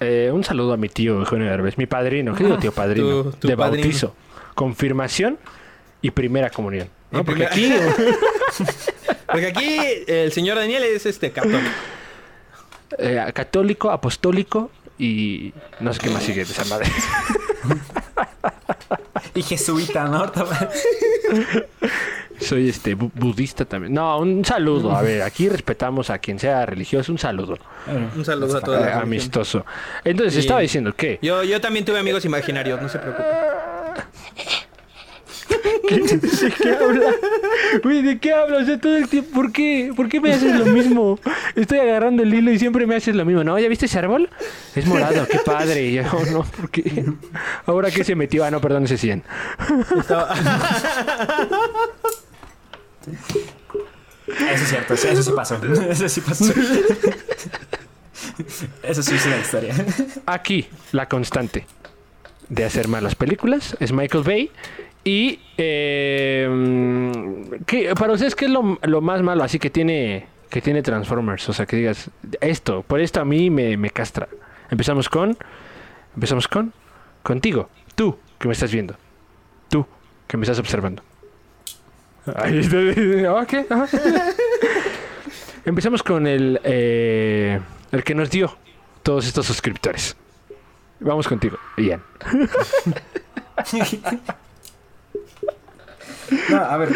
Eh, un saludo a mi tío Eugenio Derbez, mi padrino, querido tío padrino,
Tu- tu
de
padrino.
bautizo, confirmación y primera comunión. ¿no?
Y
Porque
primera-
aquí
Porque aquí el señor Daniel es este católico.
eh, católico, apostólico y no sé qué más sigue de esa madre.
Y jesuita, ¿no?
Soy este bu- budista también. No, un saludo. A ver, aquí respetamos a quien sea religioso. Un saludo.
Un saludo a toda la
Eh,
religión.
amistoso. Entonces, estaba diciendo que.
Yo, yo también tuve amigos imaginarios, no se preocupe.
¿De qué hablas? Güey, ¿de qué? O sea, todo el tiempo. ¿Por qué? ¿Por qué me haces lo mismo? Estoy agarrando el hilo y siempre me haces lo mismo. ¿No? ¿Ya viste ese árbol? Es morado, qué padre. Y yo, no, ¿por qué? ¿Ahora qué se metió? Ah, no, perdón, ese 100.
Estaba-
Eso es cierto, eso sí pasó. Eso sí pasó. Eso sí es una historia.
Aquí, la constante de hacer malas películas es Michael Bay. Y. Eh, ¿qué- para ustedes, ¿qué es lo, lo más malo? Así que tiene. Que tiene Transformers. O sea, que digas. Esto, por esto a mí me, me castra. Empezamos con. Empezamos con. Contigo. Tú, que me estás viendo. Tú, que me estás observando. Ahí está. Ok, ajá. Empezamos con el. eh, el que nos dio todos estos suscriptores. Vamos contigo, Ian.
No, a ver.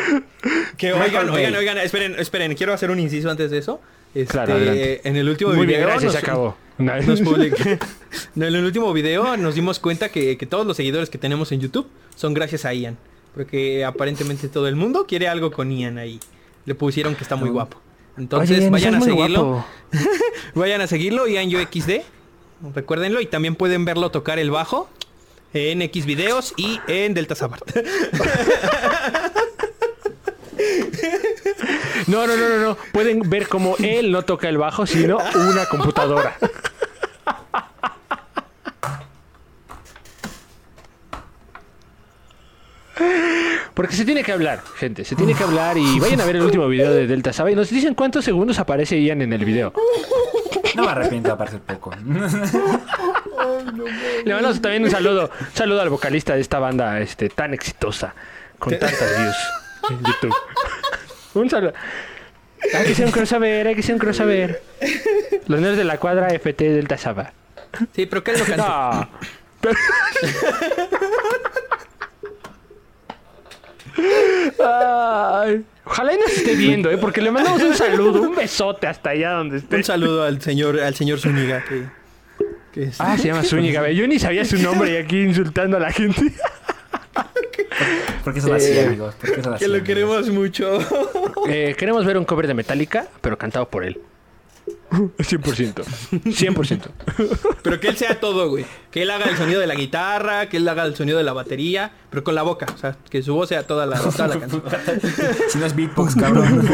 Que oigan, oigan, oigan, esperen, esperen, quiero hacer un inciso antes de eso. Este,
Claro, adelante.
En el último
Muy
video
bien, gracias,
nos-
se acabó.
nos en el último video nos dimos cuenta que, que todos los seguidores que tenemos en YouTube son gracias a Ian. Porque aparentemente todo el mundo quiere algo con Ian ahí. Le pusieron que está muy guapo. Entonces
Oye,
vayan a seguirlo. Vayan a seguirlo, Ian Yo XD. Recuérdenlo y también pueden verlo tocar el bajo en X videos y en Delta Sabart.
No, no, no, no, no. Pueden ver cómo él no toca el bajo, sino una computadora. Porque se tiene que hablar, gente. Se tiene que hablar y vayan a ver el último video de Delta Saba y nos dicen cuántos segundos aparece Ian en el video.
No me arrepiento, aparte poco.
Le mandamos también un saludo, un saludo al vocalista de esta banda este, tan exitosa, con tantas views en YouTube. Un saludo. Hay que ser un crossover, hay que ser un crossover. Los nerds de la cuadra FT Delta Saba.
Sí, pero que él lo cante.
No. Ay, ojalá y nos esté viendo, ¿eh? porque le mandamos un saludo, un besote hasta allá donde esté.
Un saludo al señor, al señor Zúñiga que, que es-
Ah, se llama Zúñiga. Yo ni sabía su nombre y aquí insultando a la gente.
¿Por qué son así,
Eh,
amigos?
Que lo
amigos?
queremos mucho.
Eh, queremos ver un cover de Metallica, pero cantado por él. 100%. 100%.
Pero que él sea todo, güey. Que él haga el sonido de la guitarra, que él haga el sonido de la batería, pero con la boca. O sea, que su voz sea toda la, toda la canción.
Si no es beatbox, cabrón.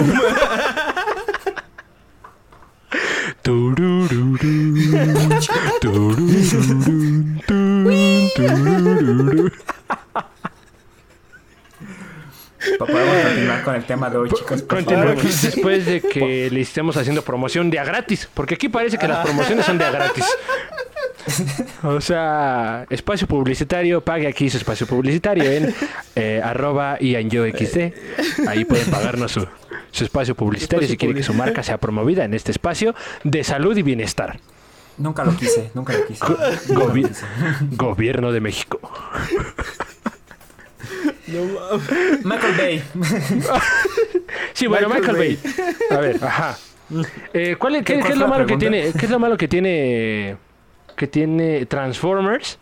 Poder continuar con el tema de hoy, chicos. favor.
después de que le estemos haciendo promoción de a gratis. Porque aquí parece que las promociones son de a gratis. O sea, espacio publicitario, pague aquí su espacio publicitario en eh, arroba ianyoxd. Ahí pueden pagarnos su, su espacio publicitario si quiere que su marca sea promovida en este espacio de salud y bienestar.
Nunca lo quise, nunca lo quise. Nunca lo
Gobi-
quise.
Gobierno de México.
Michael Bay.
Sí, bueno, Michael,
Michael
Bay. A ver, ajá. Eh, ¿cuál es, qué,
¿Cuál
qué es lo malo que tiene? ¿Qué es lo malo que tiene que tiene Transformers?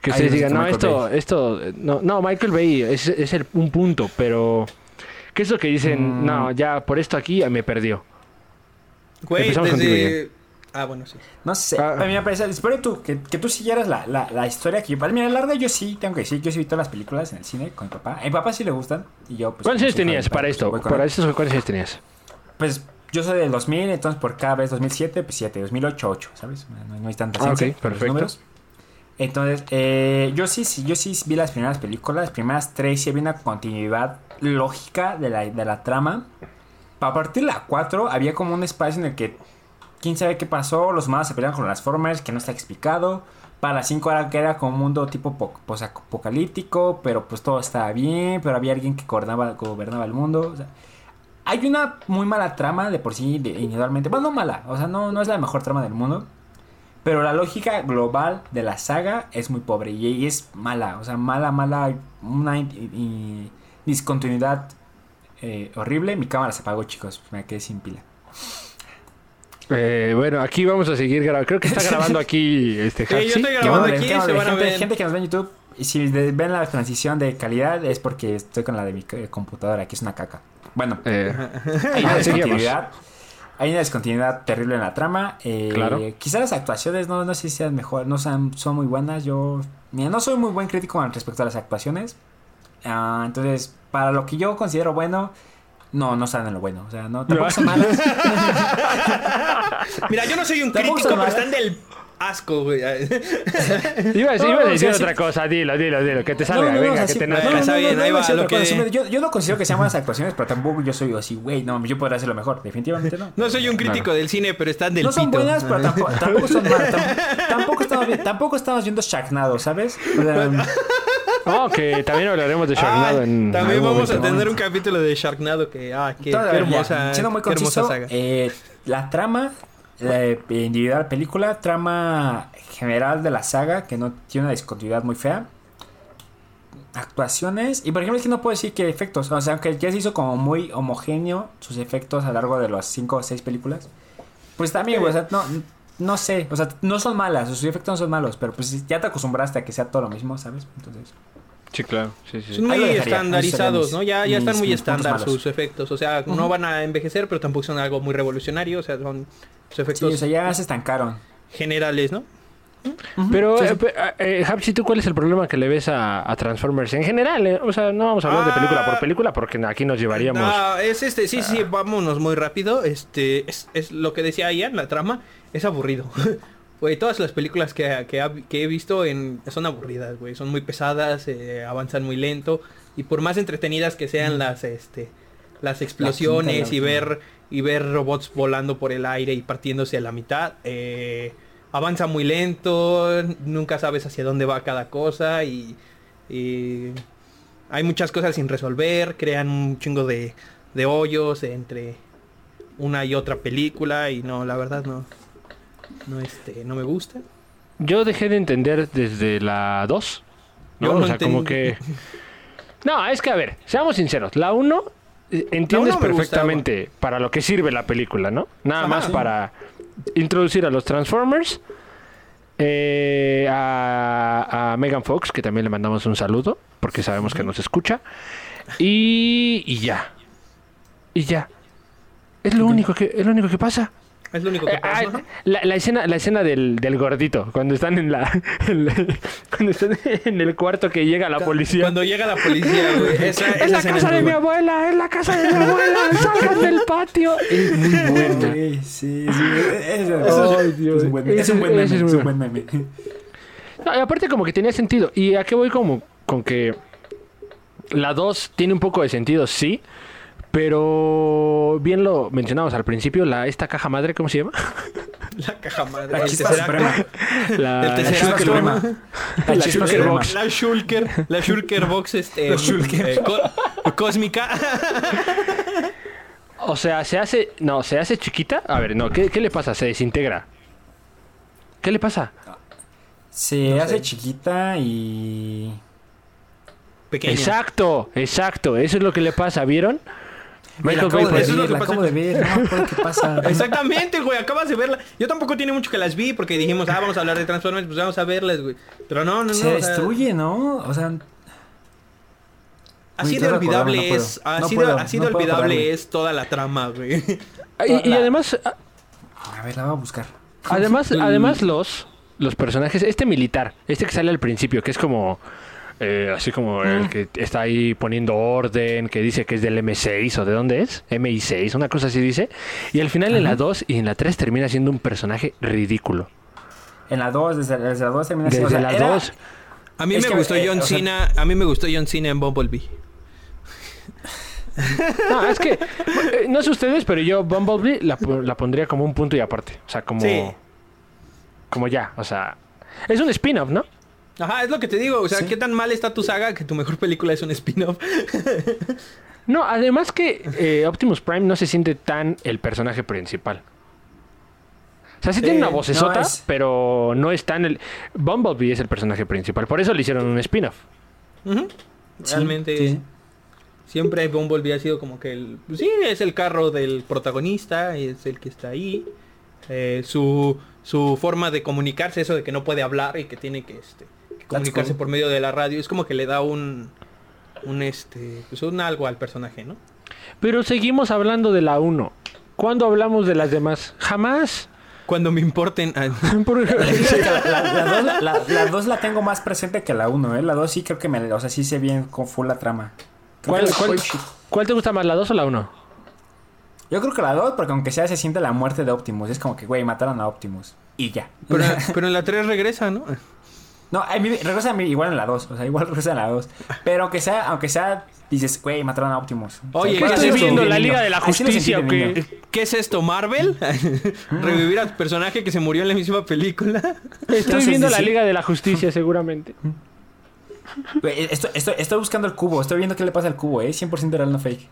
Que ustedes digan, no,
Michael
esto, esto, no, no, Michael Bay es, es el, un punto, pero ¿qué es lo que dicen?
Mm.
No, ya por esto aquí me perdió.
Güey, desde... Ah, bueno, sí.
No sé,
Ah.
a mí me parece, espero tú, que, que tú siguieras la, la, la historia que yo, para mira, la larga yo sí, tengo que decir, yo sí vi todas las películas en el cine con mi papá, a mi papá sí le gustan, y yo pues...
¿Cuántos años tenías para esto? Para esto, ¿cuántos años tenías?
Pues yo soy del 2000, entonces por cada vez 2007, pues 7, 2008, 8, ¿sabes? No, no hay tanta
Ah, perfecto.
números. Entonces, eh, yo sí, sí, yo sí vi las primeras películas, las primeras tres sí había una continuidad lógica de la, de la trama. A partir de la 4 había como un espacio en el que quién sabe qué pasó, los humanos se pelearon con los Transformers, que no está explicado. Para la 5 era que era como un mundo tipo po- posapocalíptico, pero pues todo estaba bien, pero había alguien que gobernaba, gobernaba el mundo. o sea, hay una muy mala trama de por sí, de- individualmente. Bueno, no mala, o sea, no, no es la mejor trama del mundo. Pero la lógica global de la saga es muy pobre y, y es mala, o sea, mala, mala, una y- discontinuidad eh, horrible. Mi cámara se apagó, chicos, me quedé sin pila.
Eh, bueno, aquí vamos a seguir grabando. Creo que está grabando aquí este
Sí, yo estoy grabando aquí, se van a
gente,
ver.
gente que nos ve en YouTube, y si ven la transición de calidad es porque estoy con la de mi eh, computadora, que es una caca. Bueno,
Eh,
hay una discontinuidad. Hay una discontinuidad terrible en la trama. eh,
Claro.
Quizá las actuaciones no, no sé si sean mejor, no sean, son muy buenas. Yo mira, no soy muy buen crítico con respecto a las actuaciones. Ah, entonces, para lo que yo considero bueno, no, no están en lo bueno. O sea, no, tampoco son malas.
Mira, yo no soy un
Tampoco
crítico, pero
malas.
están del asco, güey.
Iba a decir,
No,
iba a
o
decir
sea, sí-
otra cosa. Dilo, dilo, dilo. Que te salga.
No, no, no,
Venga, que te nazca.
yo, yo no considero que sean buenas actuaciones, pero tampoco yo soy así, güey, no, yo podría hacerlo mejor, definitivamente no.
No soy un crítico del cine, pero están del
No son
pito.
buenas, pero tampoco, tampoco son malas. Tam- tampoco, estamos, tampoco estamos viendo Sharknado, ¿sabes? O sea,
No, que también hablaremos de
Ah,
Sharknado en.
también
algún
vamos a
momento.
tener un capítulo de Sharknado que, ah, qué, qué
todavía,
hermosa,
siendo muy
qué hermosa
conciso,
saga.
eh, la trama la individual película, trama general de la saga, que no tiene una discontinuidad muy fea. Actuaciones, y por ejemplo, es que no puedo decir que efectos, o sea, aunque ya se hizo como muy homogéneo sus efectos a lo largo de las 5 o 6 películas, pues también, güey, o sea, no, no sé, o sea, no son malas, sus efectos no son malos, pero pues ya te acostumbraste a que sea todo lo mismo, ¿sabes? Entonces,
Sí, claro. Sí, sí.
Son muy
dejaría,
estandarizados, ¿no? Ya,
mis-
ya están muy estándar sus efectos. O sea, no van a envejecer, pero tampoco son algo muy revolucionario. O sea, son sus
sí,
efectos
o sea, ya se estancaron.
generales, ¿no?
Pero,
Sí, sí.
eh, pe- eh, Hapsi, ¿tú cuál es el problema que le ves a, a Transformers en general? eh? O sea, no vamos a hablar de
Ah.
película por película porque aquí nos llevaríamos.
Ah, es este, sí, sí, vámonos muy rápido. Este, es, es lo que decía Ian, la trama es aburrido. Güey, todas las películas que, que, he visto en, son aburridas, güey. Son muy pesadas, eh, avanzan muy lento. Y por más entretenidas que sean las, este, las explosiones y ver, y ver robots volando por el aire y partiéndose a la mitad, eh, avanza muy lento, nunca sabes hacia dónde va cada cosa y, y hay muchas cosas sin resolver, crean un chingo de, de hoyos entre una y otra película y no, la verdad no, no este, no me gusta.
Yo dejé de entender desde la 2. ¿no?
Yo no
o sea, como que. No, es que a ver, seamos sinceros. La 1 eh, entiendes perfectamente para lo que sirve la película, ¿no? Nada
Ajá.
más
Sí.
para introducir a los Transformers. eh, a, a Megan Fox, que también le mandamos un saludo, porque sabemos que nos escucha. Y, y ya. Y ya. Es lo único que, es lo único que pasa.
Es lo único que
Eh,
pasa.
ah, la, la escena, la escena del, del gordito, cuando están en la, en la- cuando están en el cuarto que llega la policía.
Cuando llega la policía, güey. Esa,
es
esa
la casa de mi
buena.
abuela, es la casa de mi abuela, salgan del patio. Es muy buena.
Sí, sí, sí. Es,
Ay,
es-
Dios.
es un buen meme. Es un buen meme. un buen meme.
No, y aparte como que tenía sentido. ¿Y a qué voy como con que la 2 tiene un poco de sentido, sí? Pero bien lo mencionamos al principio, la esta caja madre, ¿cómo se llama?
La caja madre.
La
el
chispa suprema.
La,
El
La chispa suprema. La
La
chispa
Shulker
suprema.
Box.
La Shulker, la Shulker Box este,
La Shulker.
eh, co- cósmica.
O sea, se hace. No, se hace chiquita. A ver, no, ¿qué, qué le pasa? Se desintegra. ¿Qué le pasa?
Se
No
hace
sé.
chiquita y.
Pequeña.
Exacto, exacto. Eso es lo que le pasa, ¿vieron? Michael Bay,
de
eso es
la
pasa.
acabo de ver. No qué pasa.
Exactamente, güey, acabas de verla. Yo tampoco tiene mucho que las vi porque dijimos, ah, vamos a hablar de Transformers, pues vamos a verlas, güey. Pero no, no, no.
Se
o sea,
destruye, ¿no? O sea,
así de olvidable es.
No
así,
puedo,
de, así
no
de
puedo
olvidable es toda la trama, güey.
Y, y
La-
además, a-
a ver, la voy a buscar.
además, además los, los personajes, este militar, este que sale al principio, que es como eh, así como el que está ahí poniendo orden, que dice que es del M6 o de dónde es, MI6, una cosa así dice, y al final en la 2 y en la 3 termina siendo un personaje ridículo.
En la 2, desde, desde la 2 termina así,
Desde
o sea,
la
era-
2.
A mí
Es
me
que,
gustó
eh,
John
o sea-
Cena, a mí me gustó John Cena en Bumblebee.
No, es que, eh, no sé ustedes, pero yo Bumblebee la, po- la pondría como un punto y aparte. O sea, como...
Sí.
Como ya, o sea... Es un spin-off, ¿no?
Ajá, es lo que te digo, o sea,
Sí.
qué tan mal está tu saga que tu mejor película es un spin-off.
No, además que eh, Optimus Prime no se siente tan el personaje principal. O sea, sí tiene
Eh,
una vocesota,
no, es-
pero no es tan el... Bumblebee es el personaje principal, por eso le hicieron un spin-off.
Realmente
sí.
siempre Bumblebee ha sido como que el... pues sí, es el carro del protagonista, es el que está ahí. Eh, su, su forma de comunicarse, eso de que no puede hablar y que tiene que, este, que comunicarse
cool.
por medio de la radio, es como que le da un... Un este... Pues un algo al personaje, ¿no?
Pero seguimos hablando de la 1. ¿Cuándo hablamos de las demás? Jamás.
Cuando me importen... ah,
Por-
Sí, la, la- la dos, la- la dos la tengo más presente que la 1, ¿eh? La 2 sí creo que me... O sea, sí sé bien con full la trama.
¿Cuál, cuál te gusta más, la 2 o la 1?
Yo creo que la 2, porque aunque sea se siente la muerte de Optimus. Es como que, güey, mataron a Optimus. Y ya.
pero, pero en la 3 regresa, ¿no?
No, a mí, regresa a mí igual en la 2. O sea, igual regresa en la 2. Pero aunque sea, aunque sea, dices, güey, mataron a Optimus.
Oye, ¿qué
¿cuál
estoy
es
viendo?
¿La? Liga de la Justicia o qué?
¿Qué es esto, Marvel? ¿Revivir al personaje que se murió en la misma película?
Estoy viendo la. Liga de la Justicia, seguramente.
Estoy, e-, estoy, estoy, buscando el cubo, estoy viendo qué le pasa al cubo, ¿eh? 100% era una fake.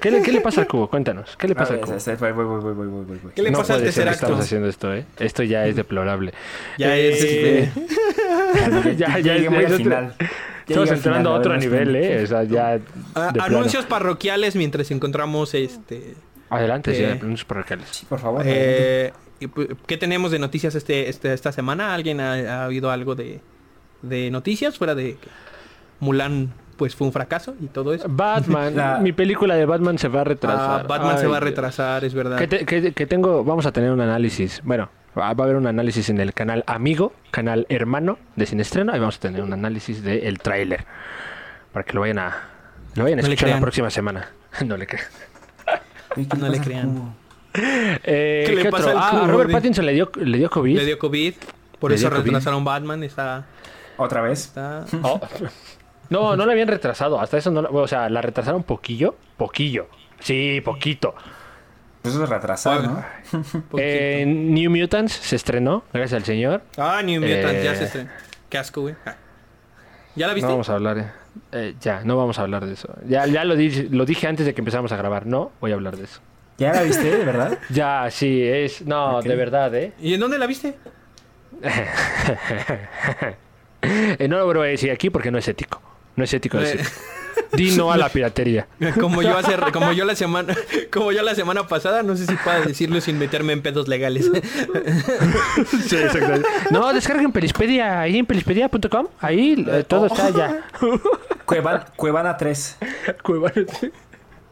¿Qué le, ¿Qué le, pasa al cubo? Cuéntanos. ¿Qué le pasa
ver,
al cubo?
Es, es, voy, voy, voy,
¿Qué le
no
pasa al
tercer
acto?
Estamos haciendo esto, ¿eh? Esto ya es deplorable.
Ya
eh,
es. Eh...
ya, ya, ya,
ya
es,
al final.
Estamos entrando a otro
a
nivel, ¿eh? O sea, ya. Ah,
anuncios parroquiales mientras encontramos este.
Adelante,
eh...
sí, anuncios parroquiales.
Sí, por favor.
Eh... Pues, ¿Qué tenemos de noticias este, este, esta semana? ¿Alguien ha, ha oído algo de.? De noticias fuera de que Mulan pues fue un fracaso y todo eso?
Batman,
La-
mi película de Batman se va a retrasar.
Ah, Batman se va a retrasar, es verdad.
Que, te- que- que tengo, vamos a tener un análisis. Bueno, va a haber un análisis en el canal Amigo, canal hermano de Sin Estreno. Ahí vamos a tener un análisis del tráiler. Para que lo vayan a, lo vayan a
No
escuchar la próxima semana. no le crean.
¿qué
no le crean.
cubo?
Eh,
¿Qué le
¿qué
pasa
otro?
al
Ah, Robert? Pattinson le dio, le dio COVID.
Le dio COVID, por
Le
eso
COVID.
retrasaron Batman, está...
¿Otra vez?
está...
Oh. No, no la habían retrasado. Hasta eso no la- O sea, la retrasaron poquillo. Poquillo. Sí, poquito.
Pues eso es retrasar, ¿no?
Eh, New Mutants se estrenó, gracias al señor.
Ah, New Mutants, ya
eh,
se estrenó. Qué asco, güey. Ah. ¿Ya la viste?
No vamos a hablar. eh. Eh, ya, no vamos a hablar de eso. Ya, ya lo, dije, lo dije antes de que empezamos a grabar. No voy a hablar de eso.
¿Ya la viste, de verdad?
Ya, sí, es. No, de verdad, ¿eh?
¿Y en dónde la viste?
Eh, No lo voy a decir aquí porque no es ético. No es ético
Eh.
decir. Di no a la piratería.
Como yo hace, como yo la semana, como yo la semana pasada, no sé si puedo decirlo sin meterme en pedos legales.
Sí, exacto. No, descarguen Pelispedia ahí en pelispedia.com. Ahí eh, todo está ya.
Cuevan- Cuevana 3.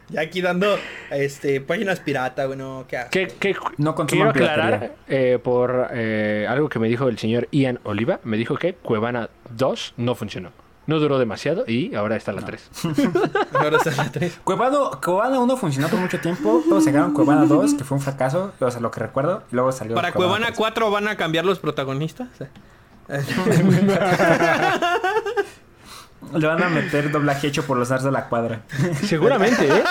Ya aquí dando este páginas pirata, bueno, qué.
Que, que-
No
quiero aclarar eh, por eh, algo que me dijo el señor Ian Oliva. Me dijo que Cuevana 2 no funcionó. No duró demasiado y ahora está la 3.
Ahora está la tres.
Cuevano, Cuevana 1 funcionó por mucho tiempo. Luego sacaron Cuevana 2, que fue un fracaso. O sea, lo que recuerdo. Y luego salió.
Para Cuevana
3.
4 van a cambiar los protagonistas.
Le van a meter doblaje hecho por los nerds de la cuadra.
Seguramente, ¿eh?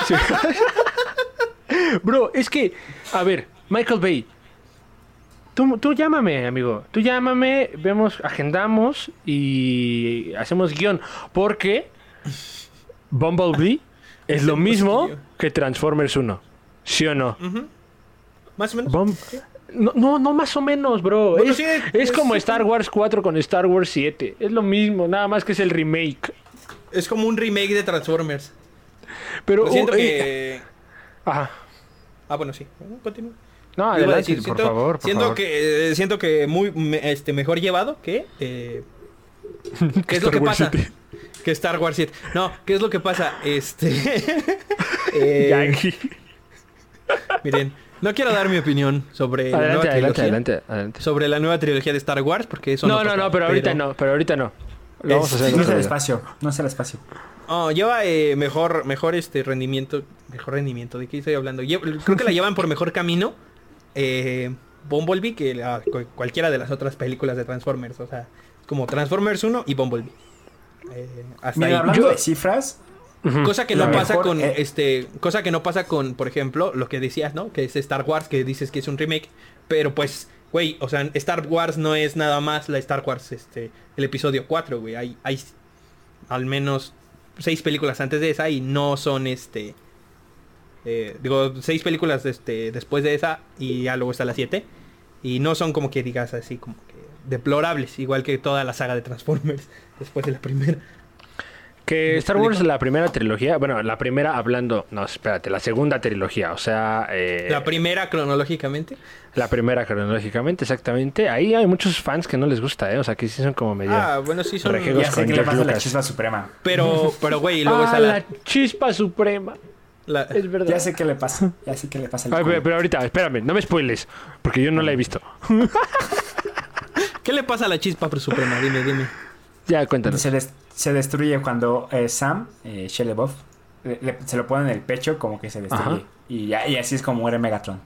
Bro, es que, a ver, Michael Bay. Tú, tú llámame, amigo. Tú llámame, vemos, agendamos y hacemos guion. Porque Bumblebee es lo mismo que Transformers 1. ¿Sí o no?
Más o menos.
Bum- No, no, no más o menos, bro.
Bueno,
es,
sí,
es
es-
como Star Wars 4 con Star Wars 7. Es lo mismo, nada más que es el remake.
Es como un remake de Transformers.
Pero...
Lo siento
oh, eh,
que...
Ajá.
Ah, bueno, sí. Continúa.
No, adelante,
decir,
por
siento,
favor, por
siento
favor.
que eh, siento que muy me- este mejor llevado que eh, ¿Qué es lo que
Wars
pasa?
7.
Que Star Wars 7. No, ¿qué es lo que pasa? Este eh, miren, no quiero dar mi opinión sobre la
Adelante,
nueva
adelante,
trilogía,
adelante, adelante.
sobre la nueva trilogía de Star Wars porque eso
No,
no
no,
toca,
no, pero ahorita no, pero ahorita no. Lo vamos a hacer
No es el espacio. No es el espacio.
Oh, lleva eh, mejor, mejor este rendimiento. Mejor rendimiento, ¿de qué estoy hablando? Creo que la llevan por mejor camino. Eh, Bumblebee que la- cu- cualquiera de las otras películas de Transformers. O sea, como Transformers 1 y Bumblebee. Eh, hasta
Mira,
ahí.
hablando
Yo-
de cifras,
Cosa que no pasa
mejor,
con
eh,
este. Cosa que no pasa con, por ejemplo, lo que decías, ¿no? Que es Star Wars, que dices que es un remake. Pero pues, güey, o sea, Star Wars no es nada más la Star Wars, este, el episodio 4, güey. Hay, hay al menos seis películas antes de esa y no son este. eh, digo, seis películas este, después de esa y ya luego está la siete. Y no son como que digas así, como que deplorables, igual que toda la saga de Transformers después de la primera.
Que Star Wars,
explico.
la primera trilogía, bueno, la primera hablando, no, espérate, la segunda trilogía, o sea, eh,
La primera cronológicamente.
la primera cronológicamente, exactamente. Ahí hay muchos fans que no les gusta, ¿eh? O sea, que sí son como medio...
Ah, bueno, sí son.
Ya sé que le pasa la chispa suprema.
Pero, pero güey, y luego
ah,
está la,
la chispa suprema.
la-
Es verdad.
Ya sé qué le pasa. Ya sé qué le pasa
Ay, pero, pero ahorita, espérame, no me spoiles, porque yo no la he visto.
¿Qué le pasa a la chispa suprema? Dime, dime.
Ya, cuéntanos.
Se, des- se destruye cuando eh, Sam, eh, le- se lo pone en el pecho como que se destruye.
Ajá.
Y, ya- y así es como muere Megatron.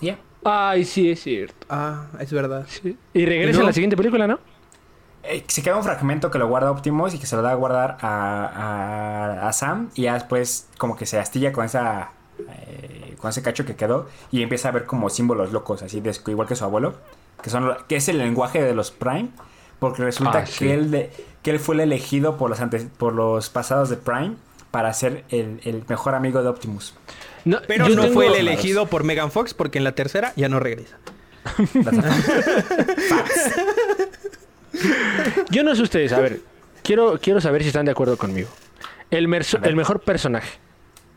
Ya.
Ay, sí, es cierto.
Ah, es verdad.
Sí. Y regresa
¿Y no?
en la siguiente película, ¿no?
Eh, se queda un fragmento que lo guarda Optimus y que se lo da a guardar a, a- a Sam. Y ya después como que se astilla con esa... eh, con ese cacho que quedó y empieza a ver como símbolos locos, así de, igual que su abuelo, que son que es el lenguaje de los Prime, porque resulta
Ah, sí.
que él de- que él fue el elegido por los antes, por los pasados de Prime para ser el, el mejor amigo de Optimus.
No,
Pero no fue el elegido por Megan Fox porque en la tercera ya no regresa.
Yo no sé ustedes, a ver, quiero, quiero saber si están de acuerdo conmigo. El mejor personaje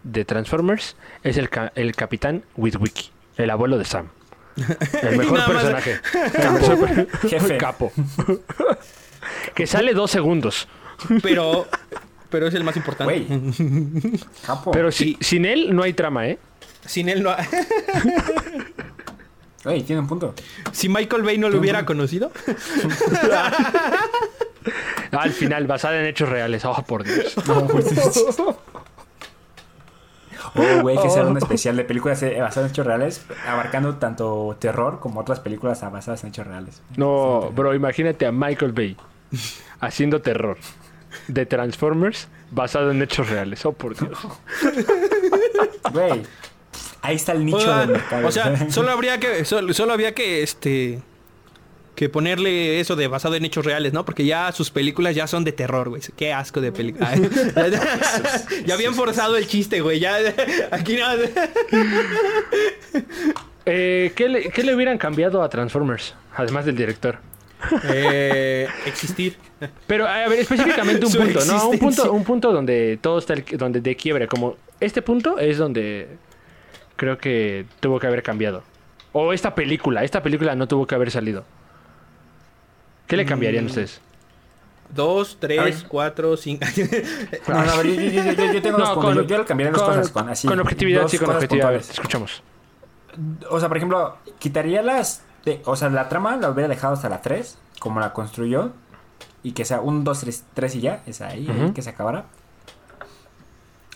de Transformers es el, ca- el capitán Witwicky, el abuelo de Sam. El mejor personaje. El mejor-
Jefe.
Capo. que sale dos segundos.
Pero, pero es el más importante.
Güey. Capo.
Pero si- sin él no hay trama, ¿eh?
Sin él no.
Güey, tiene un punto.
si Michael Bay no lo hubiera conocido.
Al final, basada en hechos reales. Oh, por Dios.
Oh, güey, que hacer un especial de películas eh, basadas en hechos reales, abarcando tanto terror como otras películas basadas en hechos reales.
No, bro, imagínate a Michael Bay haciendo terror de Transformers basado en hechos reales. Oh, por Dios.
Güey, ahí está el nicho
o sea,
del mercado.
o sea, solo habría que. Solo, solo había que este. Que ponerle eso de basado en hechos reales, ¿no? Porque ya sus películas ya son de terror, güey. Qué asco de película. ya habían forzado el chiste, güey. Ya aquí nada.
Eh, ¿qué, le, qué le hubieran cambiado a Transformers? Además del director.
Eh, existir.
Pero, a ver, específicamente un
Su
punto, ¿no? Un punto, un punto donde todo está el- donde de quiebre. Como este punto es donde creo que tuvo que haber cambiado. O esta película, esta película no tuvo que haber salido. ¿Qué le cambiarían
Mm.
ustedes?
Dos, tres, cuatro, cinco.
No, no, a ver, yo, yo- yo- yo- yo tengo dos
No,
puntos.
con-
Yo, yo le cambiaría dos
con-
cosas con así.
con objetividad,
dos
sí, con objetividad. A ver, escuchamos.
O sea, por ejemplo, quitaría las. de- o sea, la trama la hubiera dejado hasta la 3, como la construyó. Y que sea un 2, 3, 3 y ya. Es ahí, ahí, que se acabara.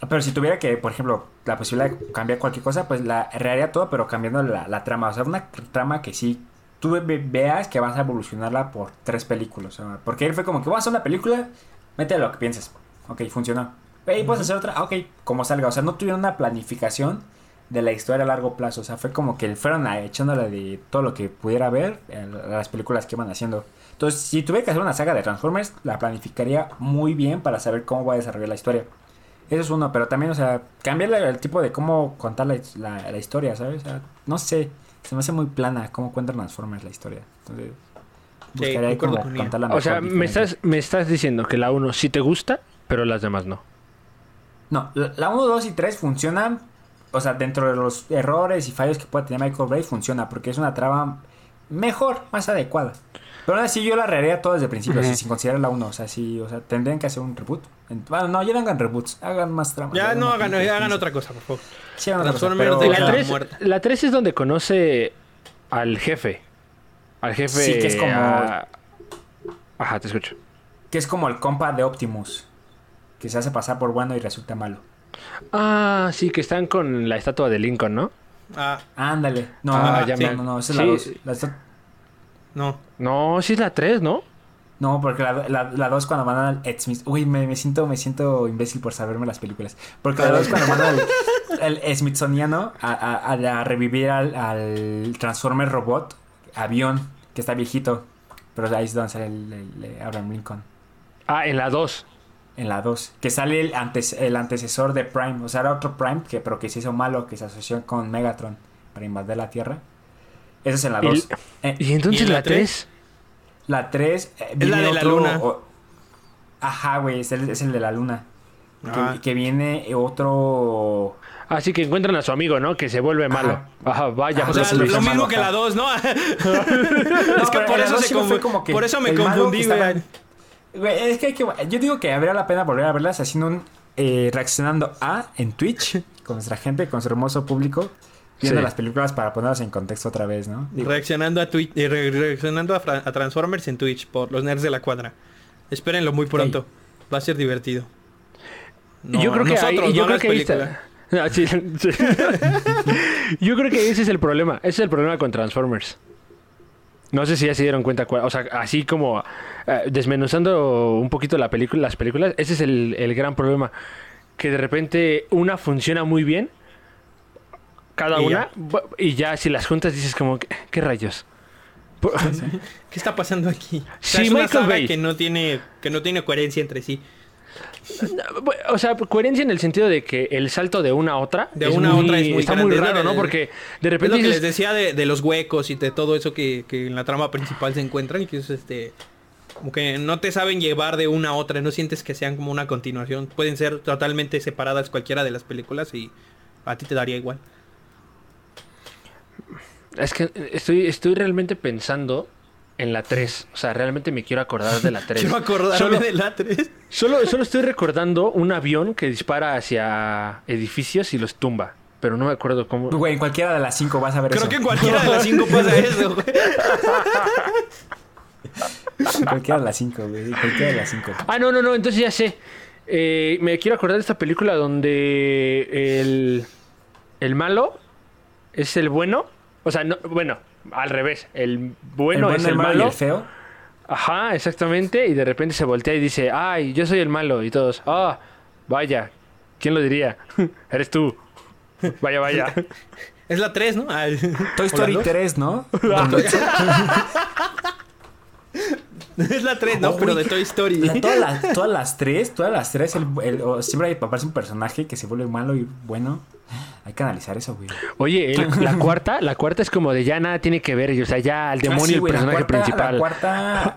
Pero si tuviera que, por ejemplo, la posibilidad de cambiar cualquier cosa, pues la reharía todo, pero cambiando la, la trama. O sea, una trama que sí tú ve- veas que vas a evolucionarla por tres películas. o sea, porque él fue como que vas a hacer una película, mete lo que pienses. Ok, funcionó. Hey, puedes hacer otra. Ah, ok, como salga. O sea, no tuvieron una planificación de la historia a largo plazo. O sea, fue como que fueron echándole de todo lo que pudiera ver las películas que iban haciendo. Entonces, si tuviera que hacer una saga de Transformers, la planificaría muy bien para saber cómo va a desarrollar la historia. Eso es uno, pero también, o sea, cambiar el tipo de cómo contar la, la- la historia, ¿sabes? O sea, no sé, se me hace muy plana cómo cuenta Transformers la historia. Entonces, buscaría ahí
concuerdo
como contarla
O
mejor,
sea, me estás, me estás diciendo que la 1 sí te gusta, pero las demás no.
No, la la 1, 2 y 3 funcionan, o sea, dentro de los errores y fallos que puede tener Michael Bay, funciona, porque es una trama mejor, más adecuada. Pero aún así yo la reharía todo desde el principio, así, sin considerar la 1, o sea, sí, o sea, tendrían que hacer un reboot. En- Bueno, no, ya no hagan reboots, hagan más trama.
Ya no hagan, hagan otra cosa, por favor.
Sí, hagan otra cosa,
Transformers
pero-
de
La
la
3,
muerte.
la 3 es donde conoce al jefe. Al jefe.
Sí, que es como-
a- Ajá, te escucho.
Que es como el compa de Optimus, que se hace pasar por bueno y resulta malo.
Ah, sí, que están con la estatua de Lincoln, ¿no?
Ah,
Ándale. No,
Ah,
no,
ya
no,
me-
no, no, esa es
sí.
la 2. La
no.
No, sí es la 3, ¿no?
No, porque la, la, la dos cuando mandan al Smith. Uy, me, me siento, me siento imbécil por saberme las películas. Porque la dos cuando mandan al el Smithsoniano a, a, a- a revivir al, al Transformer Robot avión, que está viejito. Pero ahí es donde sale el, el- el Abraham Lincoln.
Ah, en la 2.
En la 2. Que sale el, antes, el antecesor de Prime. O sea, era otro Prime, que, pero que se hizo malo, que se asoció con Megatron para invadir la Tierra. Esa es en la
Y-
2. Eh,
Y entonces
¿Y en la
la 3.
la 3
Es la de la luna.
Ajá, güey, es el, es el de la luna. Que-
Ah.
Que, viene otro...
Así que encuentran a su amigo, ¿no? Que se vuelve malo. Ajá, vaya.
Ajá,
O sea,
Pues
lo, mismo
malo,
que la 2, ¿no?
No,
es que por eso, se confu-
como que
por eso me confundí,
estaba-
güey.
Güey, es que hay que... Yo digo que habría la pena volver a verlas haciendo un... eh, reaccionando a en Twitch con nuestra gente, con su hermoso público, viendo
Sí.
las películas para ponerlas en contexto otra vez, ¿no? Digo,
Reaccionando a Twitch, eh, re- reaccionando a, Transformers en Twitch por los nerds de la cuadra. Espérenlo muy pronto. Va a ser divertido. No,
yo creo que
nosotros,
yo
no
creo
las
que ahí está-
películas.
Ah, sí, sí. yo creo que ese es el problema. Ese es el problema con Transformers. No sé si ya se dieron cuenta. cuál- O sea, así como eh, desmenuzando un poquito la película, las películas, ese es el, el gran problema. Que de repente una funciona muy bien, cada
Y
una,
ya.
y ya si las juntas dices como, ¿qué, qué rayos?
¿Qué está pasando aquí? O sea,
Sí,
es una
Michael
saga
Bay.
que no tiene que no tiene coherencia entre sí.
O sea, coherencia en el sentido de que el salto de una a otra
De una a otra es muy
está
grande,
muy
es
raro, ¿no? Porque de
Es
repente
lo que
dices,
les decía de, de los huecos y de todo eso que, que en la trama principal se encuentran y que es este como que no te saben llevar de una a otra, no sientes que sean como una continuación, pueden ser totalmente separadas cualquiera de las películas y a ti te daría igual.
Es que estoy, estoy realmente pensando en la 3. O sea, realmente me quiero acordar de la 3.
Quiero acordarme
Solo,
de la 3.
solo, solo estoy recordando un avión que dispara hacia edificios y los tumba. Pero no me acuerdo cómo.
Güey, en cualquiera de las 5 vas a ver
Creo
eso.
que en cualquiera de las cinco pasa eso, güey.
En cualquiera de las 5, güey. En cualquiera de las 5.
Ah, no, no, no. Entonces ya sé. Eh, me quiero acordar de esta película donde el, el malo es el bueno. O sea, no, bueno, al revés. El bueno,
el
es el
el malo y el feo.
Ajá, exactamente. Y de repente se voltea y dice, ay, yo soy el malo. Y todos, ah, vaya, ¿quién lo diría? Eres tú. Vaya, vaya.
Es la 3, ¿no? Ah,
Toy Story
¿o la dos?
3, ¿no?
Es la 3, ¿no?
Oh,
Pero de Toy Story.
La- todas, las, todas las tres, todas las tres, el, el- siempre aparece un personaje que se vuelve malo y bueno. Hay que analizar eso, güey.
Oye, el- la cuarta, la cuarta es como de ya nada tiene que ver. O sea, ya el demonio
Ah, sí,
el
güey, la
personaje
cuarta-
principal.
La cuarta.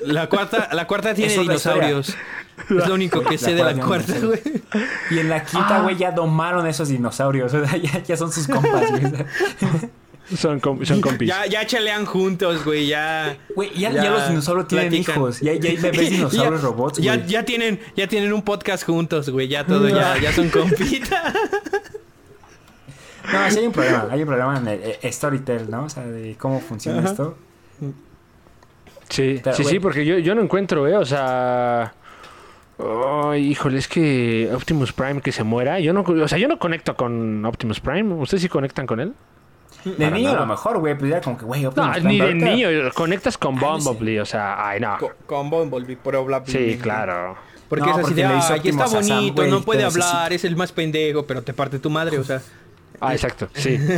La cuarta, la cuarta tiene
Es
dinosaurios. Es lo único que
La
sé de la
cuarta
güey.
Y en la quinta, güey, ya domaron esos dinosaurios. O sea, ya, ya son sus compas, güey.
Son, com- son compis.
Ya, ya chalean juntos, güey, ya.
Güey, ya, ya los dinosaurios tienen
platican.
hijos. Ya, ya hay bebés dinosaurios
Ya-
robots,
Ya,
güey.
ya tienen, ya tienen un podcast juntos, güey. Ya todo, ya, ya son compitas.
No, sí hay un problema. Hay un problema en el eh, Storytel, ¿no? O sea, de cómo funciona
Ajá.
esto.
Sí,
Pero,
sí, sí, porque yo, yo no encuentro, ¿eh? O sea... Ay, híjole, es que Optimus Prime que se muera, yo no, o sea, yo no conecto con Optimus Prime. ¿Ustedes sí conectan con él?
De
Para
niño a lo mejor, güey, pues ya como que, güey,
No,
Optimus
ni
Prime,
de niño, conectas con
Ay, no sé.
Bumblebee, o sea, ay, no.
Co- Con Bumblebee, probablemente.
Sí, claro.
Porque
No,
es así
porque
de, está
Sam,
bonito, no puede hablar,
necesito".
es el más pendejo, pero te parte tu madre, o sea.
Ah, exacto, sí.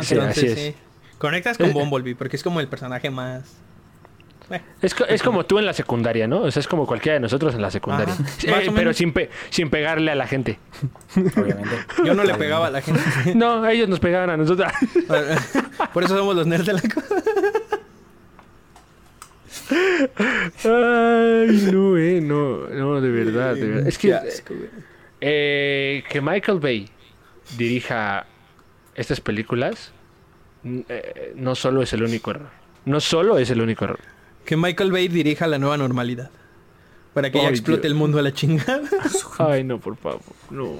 Sí,
entonces,
así es.
sí. Conectas con
Eh,
Bumblebee, porque es como el personaje más... Eh,
Es, co- es como tú en la secundaria, ¿no? O sea, es como cualquiera de nosotros en la secundaria.
Ajá, o
pero sin, pe- sin pegarle a la gente.
Obviamente.
Yo no le pegaba a la gente.
No, ellos nos pegaban a nosotros.
Por eso somos los nerds de la cosa.
Ay, no, eh, no, no, de verdad, de verdad. Es que, eh, que Michael Bay dirija estas películas eh, no solo es el único error. No solo es el único error.
Que Michael Bay dirija la nueva normalidad. Para que ya explote
Dios.
el mundo a la chingada.
Ay, no, por favor, no.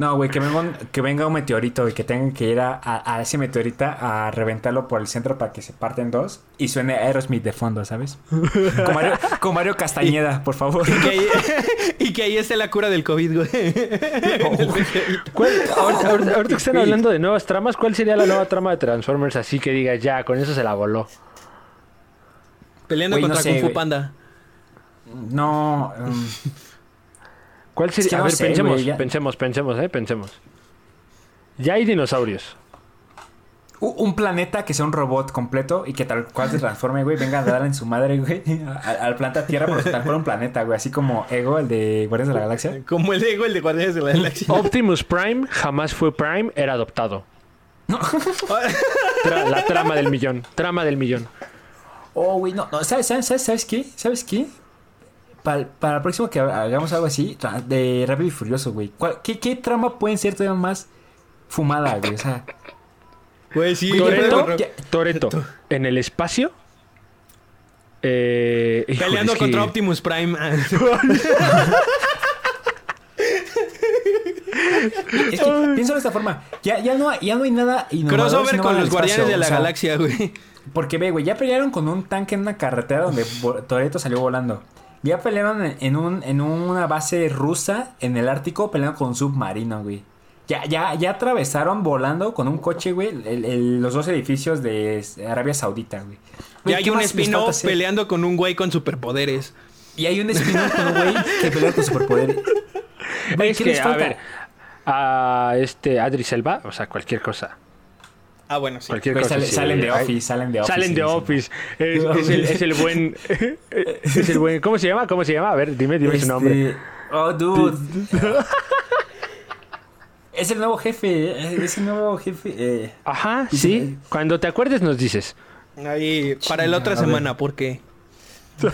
No, güey, que venga, un, que venga un meteorito y que tengan que ir a, a- a ese meteorita a reventarlo por el centro para que se parte en dos y suene Aerosmith de fondo, ¿sabes? Con Mario, con Mario Castañeda, por favor.
y, que ahí, y que ahí esté la cura del COVID, güey.
¿Cuál- ahorita, ahorita- ahorita que están hablando de nuevas tramas, ¿cuál sería la nueva trama de Transformers? Así que diga, ya, con eso se la voló.
Peleando
no
contra
sé,
Kung Fu. Panda.
No, um,
¿Cuál sería?
que
a
no
ver,
sé,
pensemos, pensemos, pensemos, eh, pensemos. Ya hay dinosaurios.
Un planeta que sea un robot completo y que tal cual se transforme, güey, venga a dar en su madre, güey, a- al planeta Tierra, pero tal cual un planeta, güey, así como Ego, el de Guardianes de la Galaxia.
Como el ego, el de Guardianes de la Galaxia.
Optimus Prime jamás fue Prime, era adoptado. Tra- la trama del millón. Trama del millón.
Oh, güey, no, no, ¿sabes, sabes, sabes, sabes qué? ¿Sabes qué? Para, para el próximo que hagamos algo así, de Rápido y Furioso, güey. ¿cuál- ¿Qué, ¿Qué trama pueden ser todavía más fumada, güey? O sea,
Güey, sí.
Toreto,
ya-
Toreto, en el espacio. Eh, híjole,
Peleando
es que-
contra Optimus Prime.
es que pienso de esta forma. Ya, ya, no, ya no hay nada innovador.
Crossover con los Guardianes
espacio,
de la
o sea,
Galaxia, güey.
Porque ve, güey, ya pelearon con un tanque en una carretera donde Toretto salió volando. Ya pelearon en, un, en una base rusa en el Ártico peleando con un submarino, güey. Ya, ya, ya atravesaron volando con un coche, güey, el- el- los dos edificios de Arabia Saudita, güey. Güey,
Y hay
¿qué
un
hacer?
peleando con un güey con superpoderes.
Y hay un espino con un güey que pelea con superpoderes. Güey,
Es
¿qué
que,
les
a ver, a este Adri Selva, o sea, cualquier cosa.
Ah, bueno, sí.
Cualquier
Güey,
cosa.
sale-
sí,
salen de Office, salen de Office.
Salen de. Office. Es, es el, es el buen. Es el buen. ¿Cómo se llama? ¿Cómo se llama? A ver, dime, dime su nombre.
Este, Oh, dude. es el nuevo jefe. eh, Es el nuevo jefe. eh.
Ajá, sí. Cuando te acuerdes nos dices.
Ahí, para la otra semana, ¿por qué?
Oh,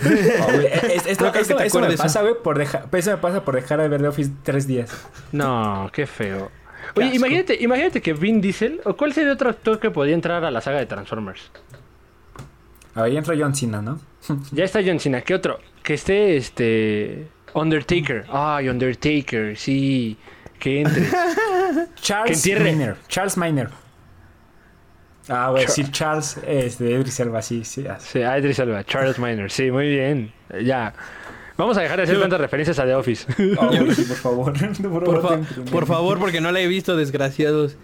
güey, es- esto, esto-
que
eso me por dejar, eso me pasa por dejar de ver The Office tres días.
No, qué feo. Oye, imagínate, imagínate que Vin Diesel, o cuál sería otro actor que podía entrar a la saga de Transformers.
A ya entró John Cena, ¿no?
Ya está John Cena, ¿qué otro? Que esté este Undertaker. Ay, Undertaker, sí. Que entre.
Charles. Miner. Charles Miner. Ah, güey,
Char-
sí, Charles, este, de Idris Elba, sí, sí. así.
Sí, Idris Elba, Charles Minor. Sí, muy bien. Ya. Vamos a dejar de hacer tantas referencias a The Office.
Oh, sí, por favor. por,
Por, fa-
ten-
por favor, porque no la he visto, desgraciados.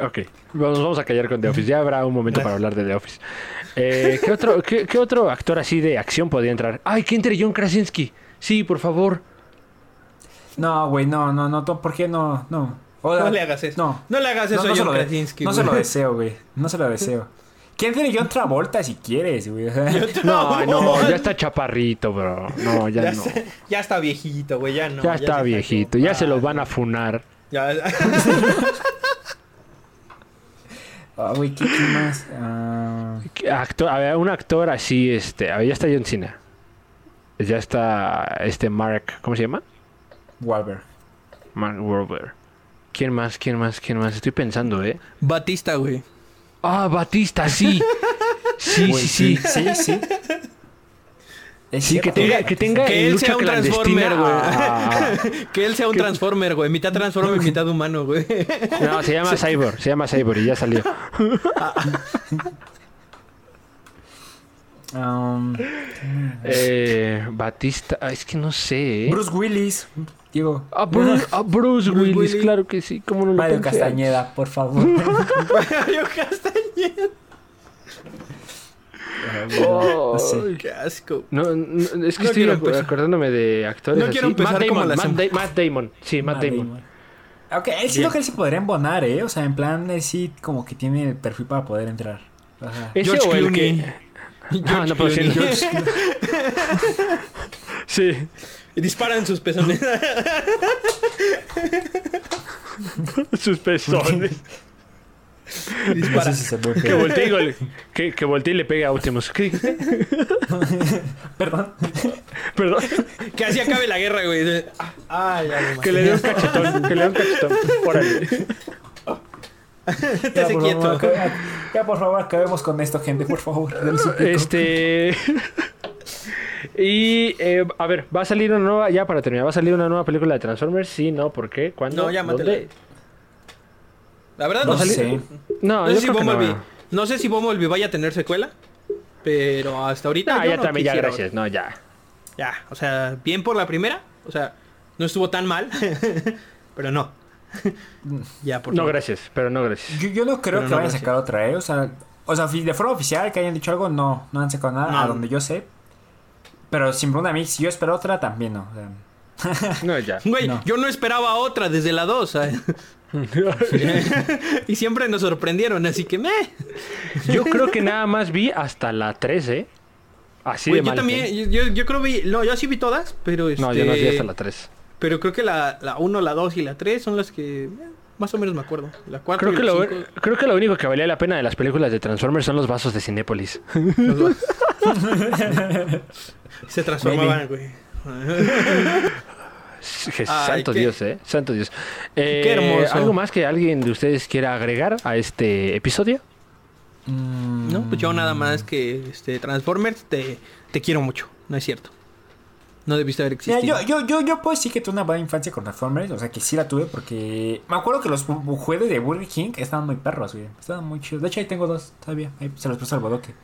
ok, vamos, vamos a callar con The Office. Ya habrá un momento para hablar de The Office. Eh, ¿qué, otro, qué, qué otro actor así de acción podría entrar? ¡Ay, que entre John Krasinski! Sí, por favor.
No, güey, no, no, no, ¿por qué no? No. Hola.
No le hagas eso.
No.
No le hagas eso
no, no
a
se
John Krasinski,
No se lo deseo, güey. No se lo deseo. ¿Quién tiene John Travolta si quieres, güey? O sea,
No, no, ya está chaparrito, bro. No, ya,
Ya,
no.
está, ya está viejito, güey, ya no.
ya está viejito, ya se lo
Ah,
van a funar.
Ya,
Ah, güey, ¿qué, qué más? Ah,
¿Qué Actor, a ver, un actor así, este, a ver, ya está John Cena. Ya está este Mark, ¿cómo se llama?
Wahlberg.
Mark Wahlberg. ¿Quién más? ¿Quién más? ¿Quién más? Estoy pensando, ¿eh?
Batista, güey.
Ah, Batista, sí. Sí,
Güey,
sí, sí.
Sí, sí. Es
Sí, que tenga, que tenga
Que él
lucha
sea un Transformer, güey.
a-
Que él sea un
¿Qué?
Transformer, güey. Mitad Transformer, mitad humano, güey.
No, se llama Cyborg, se llama Cyborg y ya salió.
Um,
Eh, Batista, ah, es que no sé, ¿eh?
Bruce Willis. Digo.
Ah, Bruce, ah, Bruce
Bruce
Willis,
Willis.
claro que sí, ¿cómo no lo
Mario
pensé?
Castañeda, por favor.
Mario Castañeda.
Oh,
No sé.
Qué asco.
No, no, es que
No
estoy
empezar.
acordándome de actores
No
así.
quiero empezar
Matt
como
Damon,
la
Matt,
sem-
Da- Matt Damon, sí, Matt, Damon.
Ok, él siento que él se podría embonar, ¿eh? O sea, en plan, eh, sí, como que tiene el perfil para poder entrar. Ajá.
Ese
George
o el
Clooney.
que... No, no puedo
Clooney.
Sí.
Y disparan sus pezones.
Sus pezones.
Dispara.
Sí
que voltee y que, que voltee y le pegue a Optimus. ¿Qué?
Perdón.
Perdón.
Que así acabe la guerra, güey. Ah, ya lo
Que le dé un cachetón. Que le dé un cachetón. Órale.
Estate
Ya, por
quieto.
favor, ya, por favor, acabemos con esto, gente, por favor.
Este. Y, eh, a ver, va a salir una nueva, ya para terminar, va a salir una nueva película de Transformers. Sí, no, ¿por qué? ¿Cuándo?
No, ya. La verdad
No
no,
¿Va a
sé.
No,
No
yo
sé si
creo que no.
Bumblebee. No sé si Bumblebee vaya a tener secuela. Pero hasta ahorita.
No,
yo
ya
no
también, ya gracias. No, ya.
Ya, o sea, bien por la primera. O sea, no estuvo tan mal. pero no. ya, por
No,
favor.
gracias, pero no gracias.
Yo, yo no creo
Pero
que
no,
vayan a sacar otra, ¿eh? O sea, o sea, de forma oficial que hayan dicho algo, no, no han sacado nada,
No.
a donde yo sé. Pero sin pregunta a mí, si yo espero otra, también no.
No, ya.
Güey,
No.
yo no esperaba otra desde la 2. ¿sabes? y siempre nos sorprendieron, así que me.
Yo creo que nada más vi hasta la 3, ¿eh? Así
Güey,
de
yo
mal.
también,
¿eh?
yo, yo creo vi, no, yo sí vi todas, pero este,
No, yo no vi hasta la 3.
Pero creo que la, la 1, la 2 y la 3 son las que más o menos me acuerdo. La 4
Creo que, lo, creo que lo único que valía la pena de las películas de Transformers son los vasos de Cinépolis.
se transformaban, güey. Ay,
Santo
qué-
Dios, ¿eh? Santo Dios. Eh,
Qué hermoso.
¿Algo más que alguien de ustedes quiera agregar a este episodio?
Mm,
No, pues yo nada más que este Transformers te, te quiero mucho, no es cierto. No debiste haber
Mira,
existido.
yo, yo, yo, yo puedo decir que tuve una buena infancia con Transformers, o sea que sí la tuve porque me acuerdo que los juegos de Burger King estaban muy perros, güey. Estaban muy chidos. De hecho, ahí tengo dos todavía. Ahí se los puse al bodoque.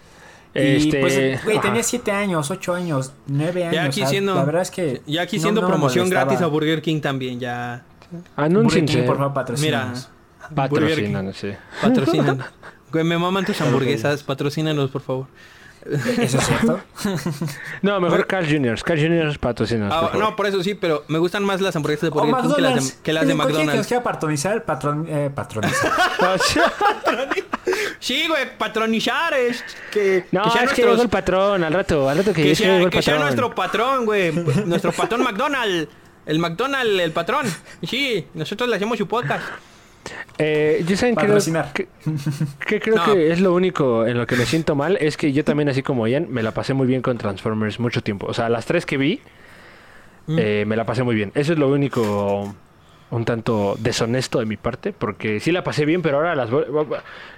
Este,
Y pues, güey, tenía 7 años, 8 años, 9 años.
Ya aquí
o sea,
siendo-
La verdad es que.
Ya aquí
no-
siendo
no me
promoción gratis a Burger King también, ya.
Burger
Anúnciense.
King, por favor,
Mira,
patrocínanos.
Burger King,
Patrocinan, sí.
patrocinan. Güey, me maman tus hamburguesas, patrocínanos, por favor.
¿Eso es cierto?
No, mejor Carl Jr. Carl Jr. patrocinan.
Ah, no, por eso sí, pero me gustan más las hamburguesas de Burger King que las
McDonald's.
de, que las de
Cualquiera que nos
McDonald's.
quiera patronizar, patron, eh, patronizar.
Sí, güey, patronizar es que,
No,
que sea
es que
nuestros-
llegó el patrón, al rato, al rato que,
que sea, que nuestro patrón, güey. nuestro patrón McDonald. El McDonald, el patrón. Sí, nosotros le hacemos su podcast.
Eh, yo saben creo que, que creo
No.
que es lo único en lo que me siento mal es que yo también así como Ian me la pasé muy bien con Transformers mucho tiempo. O sea, las tres que vi
Mm.
eh, me la pasé muy bien. Eso es lo único un tanto deshonesto de mi parte porque sí la pasé bien, pero ahora las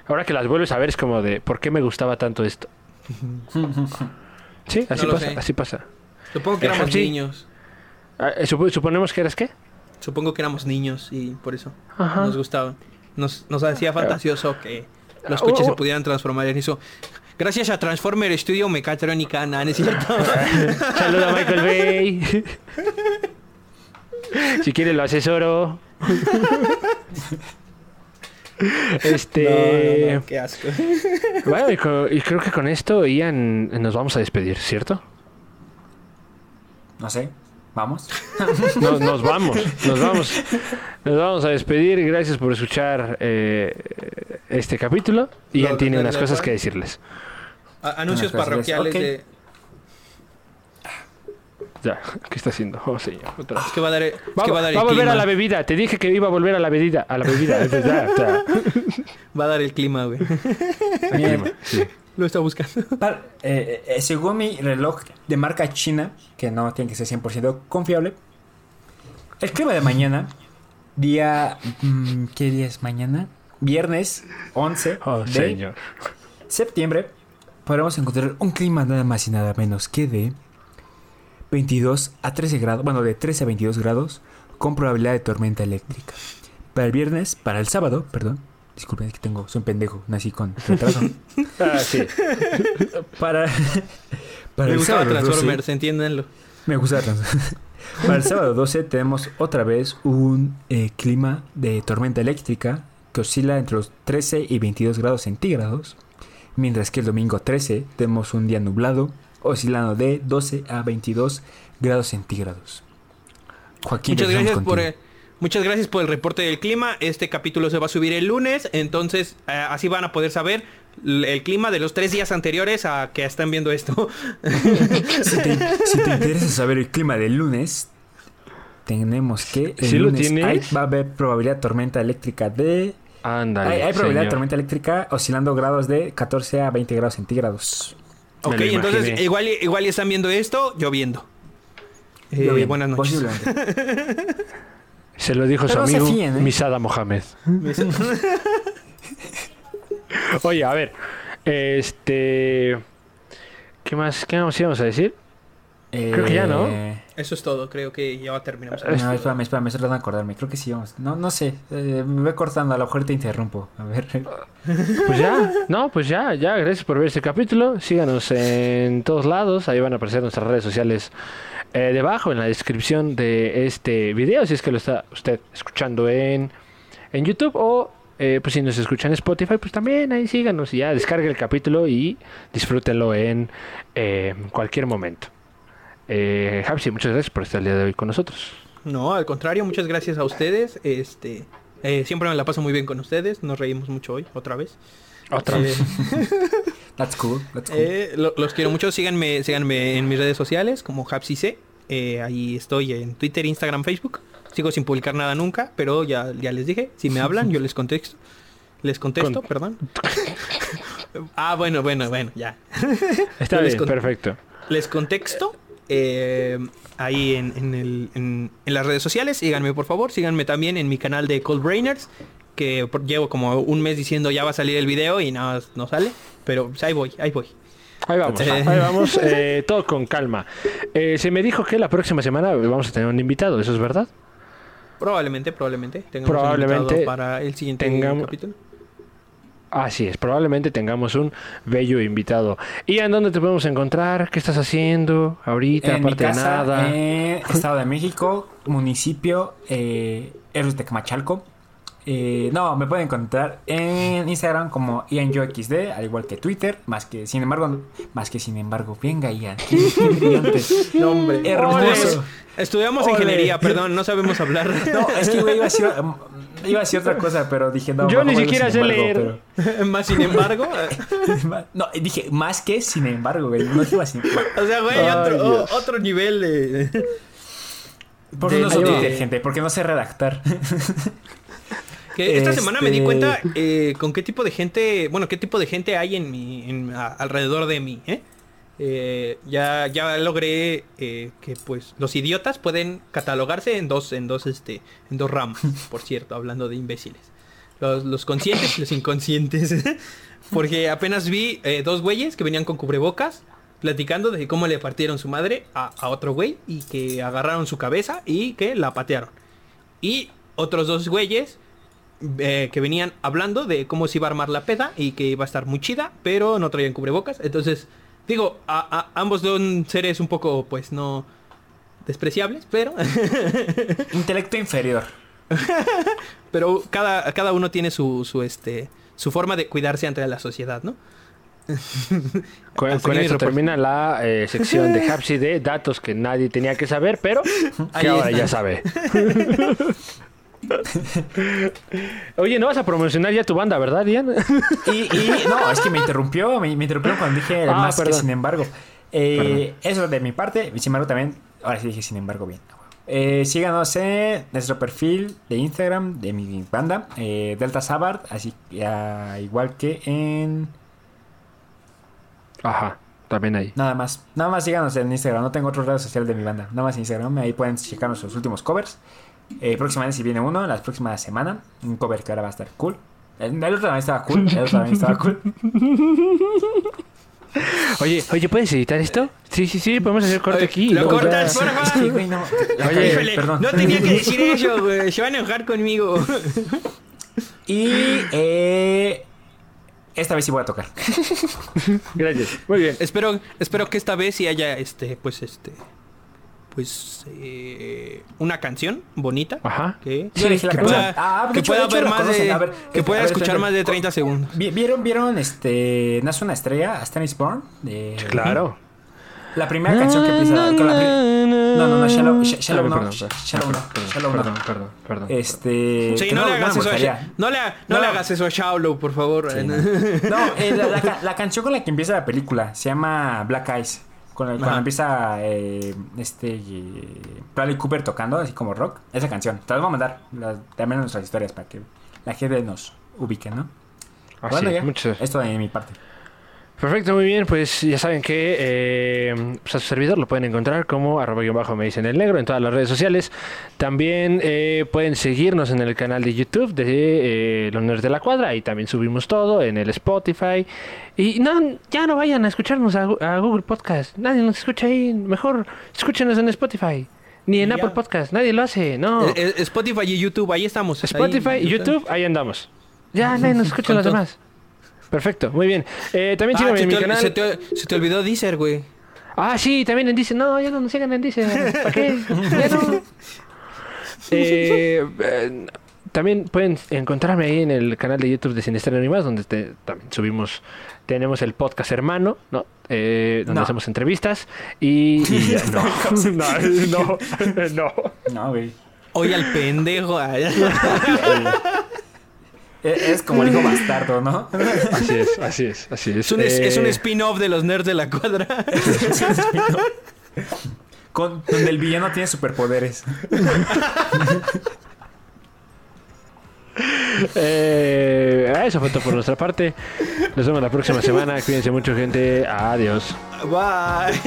ahora que las vuelves a ver es como de ¿por qué me gustaba tanto esto? Sí, así
No
pasa,
sé.
así pasa.
Supongo que
Eh,
éramos
sí.
niños.
Ah, eh, supo- suponemos que eras qué?
Supongo que éramos niños y por eso
Ajá.
nos gustaban. Nos, nos hacía fantasioso que los
Ah,
coches
oh,
se
oh.
pudieran transformar en eso. Gracias a Transformer Studio Mecatrónica, nada, ¿no es cierto?
Saluda a Michael Bay. si quiere lo asesoro. este.
No, no, no, qué asco.
Bueno, y, y creo que con esto, Ian, nos vamos a despedir, ¿cierto?
No sé. Vamos.
Nos, nos vamos, nos vamos. Nos vamos a despedir. Gracias por escuchar eh, este capítulo. Ian
Lo-
tiene unas cosas que decirles.
A- anuncios
Unas
parroquiales de...
Ya, ¿qué está haciendo? Oh, señor. otra vez.
Es que va a dar, es
Va,
que va a dar
va a
el
volver
clima.
a la bebida. Te dije que iba a volver a la bebida. A la bebida. Ya, ya.
Va a dar el clima, güey.
Bien.
Sí.
Lo está buscando.
Eh, eh, según mi reloj de marca china, que no tiene que ser 100% confiable, el clima de mañana, día... mm, ¿Qué día es mañana? Viernes 11
Oh,
de
señor.
septiembre, podremos encontrar un clima nada más y nada menos que de 22 a 13 grados, bueno, de 13 a 22 grados, con probabilidad de tormenta eléctrica. Para el viernes, para el sábado, perdón, disculpen, es que tengo, soy un pendejo, nací con retraso.
Ah, sí.
para, para
Me gustaba
12,
Transformers, entiéndanlo.
me gusta Transformers. Para el sábado 12 tenemos otra vez un eh, clima de tormenta eléctrica que oscila entre los 13 y 22 grados centígrados. Mientras que el domingo 13 tenemos un día nublado oscilando de 12 a 22 grados centígrados. Joaquín,
Muchas gracias por el, muchas gracias por el reporte del clima. Este capítulo se va a subir el lunes, entonces eh, así van a poder saber el clima de los tres días anteriores a que están viendo esto.
Si te, si te interesa saber el clima del lunes, tenemos que el
¿Sí lo
lunes
tienes?
hay- va a haber probabilidad de tormenta eléctrica de
Ándale.
Hay, hay probabilidad de tormenta eléctrica oscilando grados de 14 a 20 grados centígrados.
Me
ok, entonces igual, y- igual y están viendo esto lloviendo. Eh,
Lloviendo,
buenas noches.
posiblemente.
Se lo dijo su
Pero se
amigo
fíen, ¿eh?
Misada Mohamed. Oye, a ver. Este. ¿Qué más? ¿Qué más íbamos a decir? Creo que ya, ¿no?
Eh,
Eso es todo, creo que ya terminamos.
No, espérame, espérame, estoy tratando de acordarme. Creo que sí vamos. No, no sé. eh, me voy cortando, a lo mejor te interrumpo. A ver.
Pues ya, no, pues ya, ya, gracias por ver este capítulo. Síganos en todos lados, ahí van a aparecer nuestras redes sociales eh, debajo en la descripción de este video, si es que lo está usted escuchando en, en YouTube o eh, pues si nos escuchan en Spotify, pues también ahí síganos y ya descargue el capítulo y disfrútenlo en eh, cualquier momento. Eh, Japsi, muchas gracias por estar el día de hoy con nosotros.
No, al contrario, muchas gracias a ustedes. Este, Eh, siempre me la paso muy bien con ustedes. Nos reímos mucho hoy, otra vez.
Otra
Eh,
vez.
That's cool, that's cool.
eh, lo- los quiero mucho. Síganme, síganme en mis redes sociales como Hapsice. Eh, ahí estoy en Twitter, Instagram, Facebook. Sigo sin publicar nada nunca, pero ya, ya les dije. Si me hablan, yo les contesto. Les contesto,
Con-
perdón. ah, bueno, bueno, bueno, ya.
Está bien,
con-
perfecto.
Les contexto eh, ahí en, en el- en- en las redes sociales. Síganme, por favor. Síganme también en mi canal de Cold Brainers. Que llevo como un mes diciendo ya va a salir el video y no, no sale. Pero pues, ahí voy, ahí voy.
Ahí vamos,
Eh.
ahí vamos, eh, todo con calma. Eh, se me dijo que la próxima semana vamos a tener un invitado, ¿eso es verdad?
Probablemente, probablemente. Tengamos
Probablemente
para el siguiente
tengamos-
capítulo.
Así es, probablemente tengamos un bello invitado. ¿Y en dónde te podemos encontrar? ¿Qué estás haciendo ahorita?
en mi
aparte de
casa,
nada.
eh, Estado de México, municipio, eh, Héroes de Camachalco. Eh, no, me pueden encontrar en Instagram como IanYoXD, al igual que Twitter, más que sin embargo, más que sin embargo, venga Ian.
No, hombre.
Hermoso.
Estudiamos, estudiamos
Ole.
ingeniería, perdón, no sabemos hablar.
No, es que güey, iba a decir, um, iba a decir otra cosa, pero dije no.
Yo ni siquiera
sin
sé
embargo,
Más sin embargo. eh,
pero- No, dije más que sin embargo, güey, no iba sin embargo.
o sea, güey,
Ay,
otro, o-
Dios.
otro nivel de.
Porque
de-
no soy
ahí va.
Twitter, gente, porque no sé redactar.
Que esta semana me di
Este-
cuenta eh, con qué tipo de gente, bueno, qué tipo de gente hay en mi, en, a- alrededor de mí, ¿eh? Eh, ya, ya logré que pues los idiotas pueden catalogarse en dos, en dos, este, en dos ramas, por cierto, hablando de imbéciles. Los, los conscientes y los inconscientes. Porque apenas vi dos güeyes que venían con cubrebocas platicando de cómo le partieron su madre a, a otro güey y que agarraron su cabeza y que la patearon. Y otros dos güeyes eh, que venían hablando de cómo se iba a armar la peda y que iba a estar muy chida, pero no traían cubrebocas. Entonces, digo, a, a- ambos son seres un poco, pues, no despreciables, pero,
Intelecto inferior.
pero cada, cada uno tiene su, su, este, su forma de cuidarse ante la sociedad, ¿no?
Con, con
reporte.
termina la eh, sección de Hapsi de datos que nadie tenía que saber, pero que ahora ya sabe. Oye, no vas a promocionar ya tu banda, ¿verdad, Ian?
Y, y- no, es que me interrumpió, me, me interrumpió cuando dije
Ah,
más que
perdón.
sin embargo. Eh, eso de mi parte, sin embargo también, ahora sí dije sin embargo bien. Eh, síganos en nuestro perfil de Instagram de mi banda, eh, Delta Sabard, así ah, igual que en
Ajá, también ahí.
nada más, nada más síganos en Instagram, no tengo otra red social de mi banda, nada más en Instagram, ahí pueden checar nuestros últimos covers. Eh, próximamente si viene uno, la próxima semana, un cover que ahora va a estar cool. El, el otro también estaba cool, el otro también estaba cool.
Oye, oye, ¿puedes editar esto? Sí, sí, sí, podemos hacer corte
Oye,
aquí. y
lo
luego
cortas,
ya-
porfa.
Sí, güey, no.
Oye,
cagué,
Híjole,
perdón.
no tenía que decir eso, güey. Se van a enojar conmigo.
Y eh, esta vez sí voy a tocar.
Gracias. Muy bien.
espero, espero que esta vez sí haya este, pues este. Pues eh, una canción bonita.
Ajá.
Que,
Yo elegí la
que
canción.
pueda,
Ah,
que
hecho-
pueda
hecho
ver más
conocen.
de.
A ver,
que pueda
ver,
escuchar más de 30 segundos.
Vi- ¿Vieron, vieron este Nace una estrella, A Star is Born? De-
Claro.
La primera canción que empieza con la No, no, no, Shallow, Sh- Shallow
Ah,
no,
perdón,
Sh-
perdón,
Shallow no,
perdón,
Shallow no.
Perdón, perdón, perdón.
Este,
Sí,
que
no, le hagas eso a no le, no
No.
le hagas eso a Shaolo, por favor.
Sí, no, No, eh, la, la la canción con la que empieza la película se llama Black Eyes. Con el- cuando empieza eh, este eh, Bradley Cooper tocando, así como rock. Esa canción. Te las voy a mandar. También nuestras historias para que la gente nos ubique, ¿no?
Así,
bueno, ya.
muchas-
Esto de mi parte.
Perfecto, muy bien. Pues ya saben que eh, pues a su servidor lo pueden encontrar como arroba guion bajo me dicen el negro en todas las redes sociales. También eh, pueden seguirnos en el canal de YouTube de eh, Los Nerds de la Cuadra. Ahí también subimos todo en el Spotify. Y no, ya no vayan a escucharnos a, Google Podcast. Nadie nos escucha ahí. Mejor escúchenos en Spotify. Ni en
ya.
Apple Podcast. Nadie lo hace. No.
Eh, eh, Spotify y YouTube, ahí estamos.
Spotify y YouTube, ahí andamos. Ya nadie nos escucha los demás. Perfecto, muy bien. Eh, también
Ah,
síganme
se,
en mi canal.
se te- se te olvidó Deezer, güey.
Ah, sí, también en Deezer. No, ya no nos sigan en Deezer. ¿Para qué? Ya no. Eh, eh, también pueden encontrarme ahí en el canal de YouTube de Sinister Animas, donde te- también subimos, tenemos el podcast hermano, ¿no? Eh, donde
No.
hacemos entrevistas y, y ya, no, no, no, no.
No, güey.
Oye al pendejo. ay.
E- Es como el hijo bastardo, ¿no?
Así es, así es, así es.
Es un, es- es un
Eh,
spin-off de los nerds de la cuadra.
Con, donde el villano tiene superpoderes.
eh, eso fue todo por nuestra parte. Nos vemos la próxima semana. Cuídense mucho, gente. Adiós.
Bye.